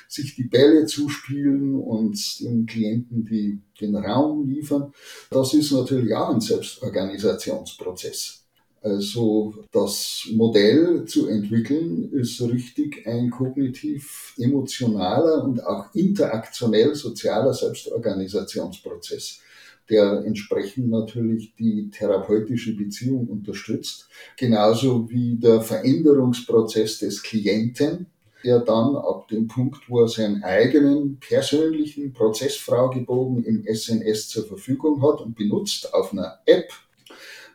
sich die Bälle zuspielen und den Klienten die, den Raum liefern. Das ist natürlich auch ein Selbstorganisationsprozess. Also das Modell zu entwickeln ist richtig ein kognitiv emotionaler und auch interaktionell sozialer Selbstorganisationsprozess der entsprechend natürlich die therapeutische Beziehung unterstützt, genauso wie der Veränderungsprozess des Klienten, der dann ab dem Punkt, wo er seinen eigenen persönlichen Prozessfragebogen im SNS zur Verfügung hat und benutzt auf einer App,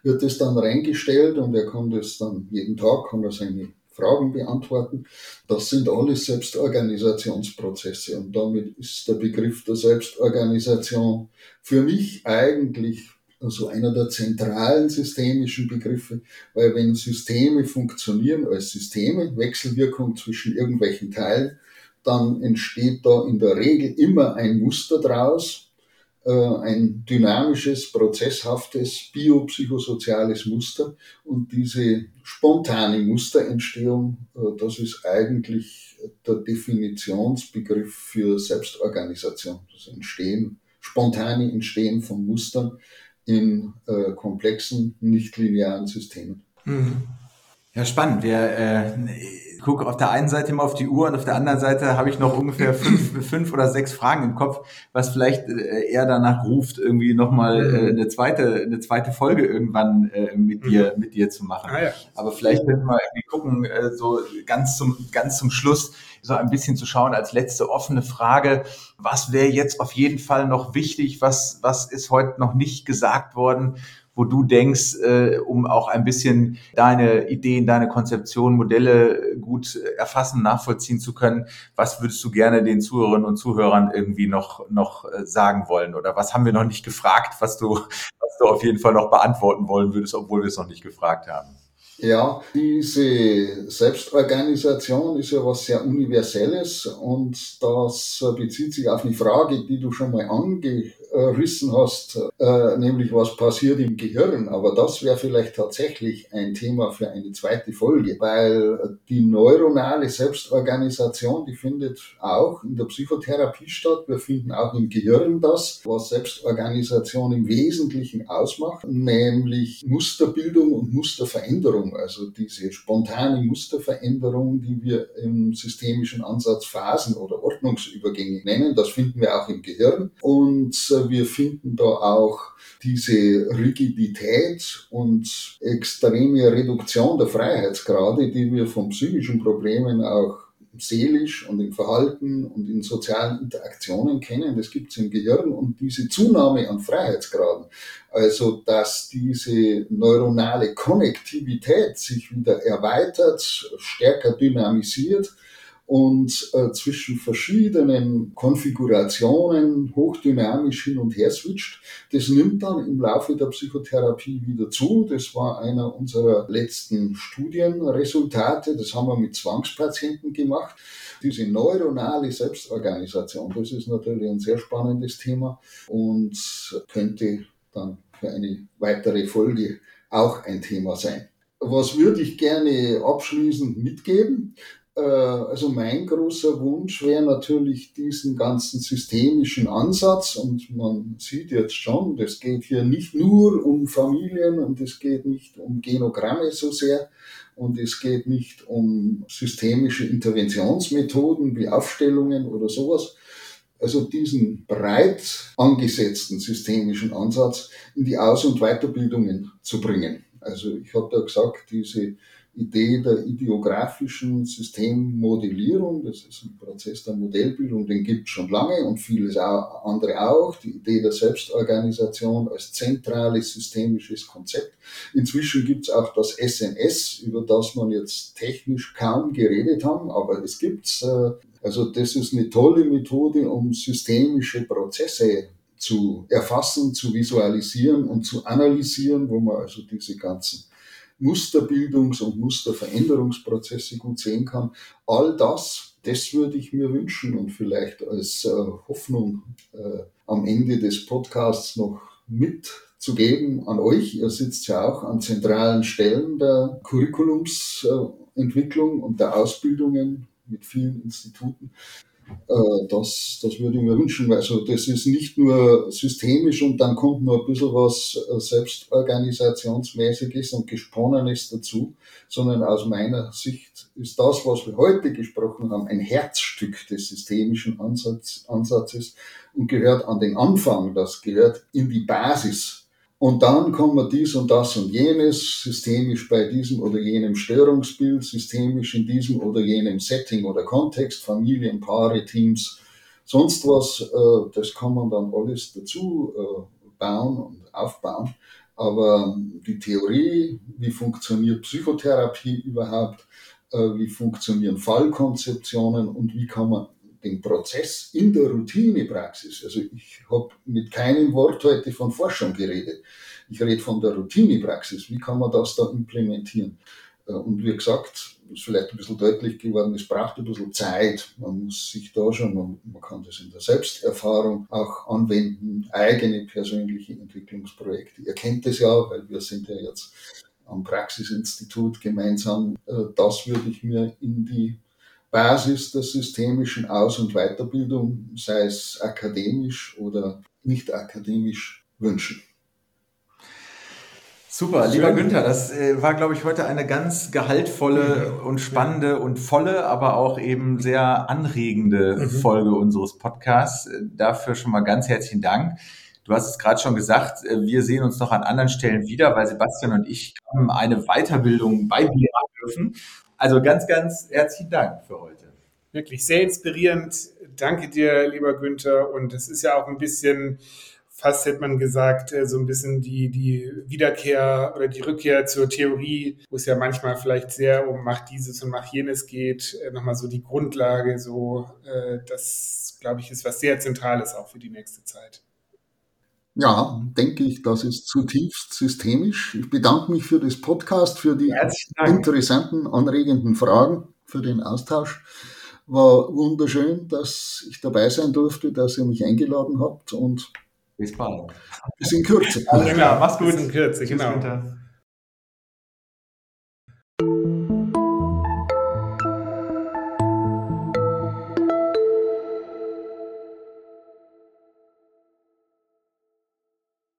wird es dann reingestellt und er kann das dann jeden Tag, kann er seine Fragen beantworten. Das sind alles Selbstorganisationsprozesse und damit ist der Begriff der Selbstorganisation für mich eigentlich also einer der zentralen systemischen Begriffe, weil wenn Systeme funktionieren als Systeme, Wechselwirkung zwischen irgendwelchen Teilen, dann entsteht da in der Regel immer ein Muster draus, ein dynamisches, prozesshaftes, biopsychosoziales Muster. Und diese spontane Musterentstehung, äh, das ist eigentlich der Definitionsbegriff für Selbstorganisation. Das Entstehen, spontane Entstehen von Mustern in äh, komplexen, nichtlinearen Systemen. Mhm. Ja, spannend. Wir äh, gucke auf der einen Seite immer auf die Uhr und auf der anderen Seite habe ich noch ungefähr fünf, fünf oder sechs Fragen im Kopf, was vielleicht äh, eher danach ruft, irgendwie nochmal äh, eine zweite, eine zweite Folge irgendwann äh, mit dir, mhm. mit dir zu machen. Ah, ja. Aber vielleicht könnten wir irgendwie gucken, äh, so ganz zum, ganz zum Schluss, so ein bisschen zu schauen als letzte offene Frage. Was wäre jetzt auf jeden Fall noch wichtig? Was, was ist heute noch nicht gesagt worden? Wo du denkst, äh, um auch ein bisschen deine Ideen, deine Konzeption, Modelle gut erfassen, nachvollziehen zu können. Was würdest du gerne den Zuhörerinnen und Zuhörern irgendwie noch, noch äh, sagen wollen? Oder was haben wir noch nicht gefragt, was du, was du auf jeden Fall noch beantworten wollen würdest, obwohl wir es noch nicht gefragt haben? Ja, diese Selbstorganisation ist ja was sehr Universelles und das bezieht sich auf eine Frage, die du schon mal angerissen hast, äh, nämlich was passiert im Gehirn. Aber das wäre vielleicht tatsächlich ein Thema für eine zweite Folge, weil die neuronale Selbstorganisation, die findet auch in der Psychotherapie statt. Wir finden auch im Gehirn das, was Selbstorganisation im Wesentlichen ausmacht, nämlich Musterbildung und Musterveränderung also diese spontane Musterveränderung, die wir im systemischen Ansatz Phasen oder Ordnungsübergänge nennen, das finden wir auch im Gehirn. Und äh, wir finden da auch diese Rigidität und extreme Reduktion der Freiheitsgrade, die wir von psychischen Problemen auch seelisch und im Verhalten und in sozialen Interaktionen kennen. Das gibt es im Gehirn und diese Zunahme an Freiheitsgraden, also dass diese neuronale Konnektivität sich wieder erweitert, stärker dynamisiert, und äh, zwischen verschiedenen Konfigurationen hochdynamisch hin und her switcht. Das nimmt dann im Laufe der Psychotherapie wieder zu. Das war einer unserer letzten Studienresultate. Das haben wir mit Zwangspatienten gemacht. Diese neuronale Selbstorganisation, das ist natürlich ein sehr spannendes Thema und könnte dann für eine weitere Folge auch ein Thema sein. Was würde ich gerne abschließend mitgeben? Äh, also mein großer Wunsch wäre natürlich diesen ganzen systemischen Ansatz und man sieht jetzt schon, das geht hier nicht nur um Familien und es geht nicht um Genogramme so sehr und es geht nicht um systemische Interventionsmethoden wie Aufstellungen oder sowas. Also diesen breit angesetzten systemischen Ansatz in die Aus- und Weiterbildungen zu bringen. Also ich habe da gesagt, diese Idee der ideografischen Systemmodellierung. Das ist ein Prozess der Modellbildung, den gibt es schon lange und vieles andere auch. Die Idee der Selbstorganisation als zentrales systemisches Konzept. Inzwischen gibt es auch das SNS, über das man jetzt technisch kaum geredet haben, aber es gibt's. Äh, also das ist eine tolle Methode, um systemische Prozesse zu erfassen, zu visualisieren und zu analysieren, wo man also diese ganzen Musterbildungs- und Musterveränderungsprozesse gut sehen kann. All das, das würde ich mir wünschen und vielleicht als äh, Hoffnung äh, am Ende des Podcasts noch mitzugeben an euch. Ihr sitzt ja auch an zentralen Stellen der Curriculumsentwicklung und der Ausbildungen mit vielen Instituten. Äh, das, das würde ich mir wünschen. Also das ist nicht nur systemisch und dann kommt noch ein bisschen was äh, Selbstorganisationsmäßiges und Gesponnenes dazu, sondern aus meiner Sicht ist das, was wir heute gesprochen haben, ein Herzstück des systemischen Ansatz, Ansatzes und gehört an den Anfang, das gehört in die Basis und dann kann man dies und das und jenes systemisch bei diesem oder jenem Störungsbild, systemisch in diesem oder jenem Setting oder Kontext, Familien, Paare, Teams, sonst was, äh, das kann man dann alles dazu äh, bauen und aufbauen. Aber die Theorie, wie funktioniert Psychotherapie überhaupt, äh, wie funktionieren Fallkonzeptionen und wie kann man den Prozess in der Routinepraxis, also ich habe mit keinem Wort heute von Forschung geredet, ich rede von der Routinepraxis, wie kann man das da implementieren? Äh, und wie gesagt, ist vielleicht ein bisschen deutlich geworden, es braucht ein bisschen Zeit. Man muss sich da schon, man, man kann das in der Selbsterfahrung auch anwenden, eigene persönliche Entwicklungsprojekte. Ihr kennt es ja, weil wir sind ja jetzt am Praxisinstitut gemeinsam. Äh, das würde ich mir in die Basis der systemischen Aus- und Weiterbildung, sei es akademisch oder nicht akademisch, wünschen. Super, Schön. lieber Günther, das äh, war, glaube ich, heute eine ganz gehaltvolle mhm. und spannende und volle, aber auch eben sehr anregende mhm. Folge unseres Podcasts. Dafür schon mal ganz herzlichen Dank. Du hast es gerade schon gesagt, äh, wir sehen uns noch an anderen Stellen wieder, weil Sebastian und ich eine Weiterbildung bei dir dürfen. Also ganz, ganz herzlichen Dank für heute. Wirklich sehr inspirierend. Danke dir, lieber Günther. Und es ist ja auch ein bisschen fast hätte man gesagt, äh, so ein bisschen die, die Wiederkehr oder die Rückkehr zur Theorie, wo es ja manchmal vielleicht sehr um mach dieses und mach jenes geht, äh, nochmal so die Grundlage, so äh, das, glaube ich, ist was sehr Zentrales auch für die nächste Zeit. Ja, denke ich, das ist zutiefst systemisch. Ich bedanke mich für das Podcast, für die interessanten, anregenden Fragen, für den Austausch. War wunderschön, dass ich dabei sein durfte, dass ihr mich eingeladen habt und bis bald. Bis in Kürze. Alles klar, mach's gut. Bis in Kürze, genau.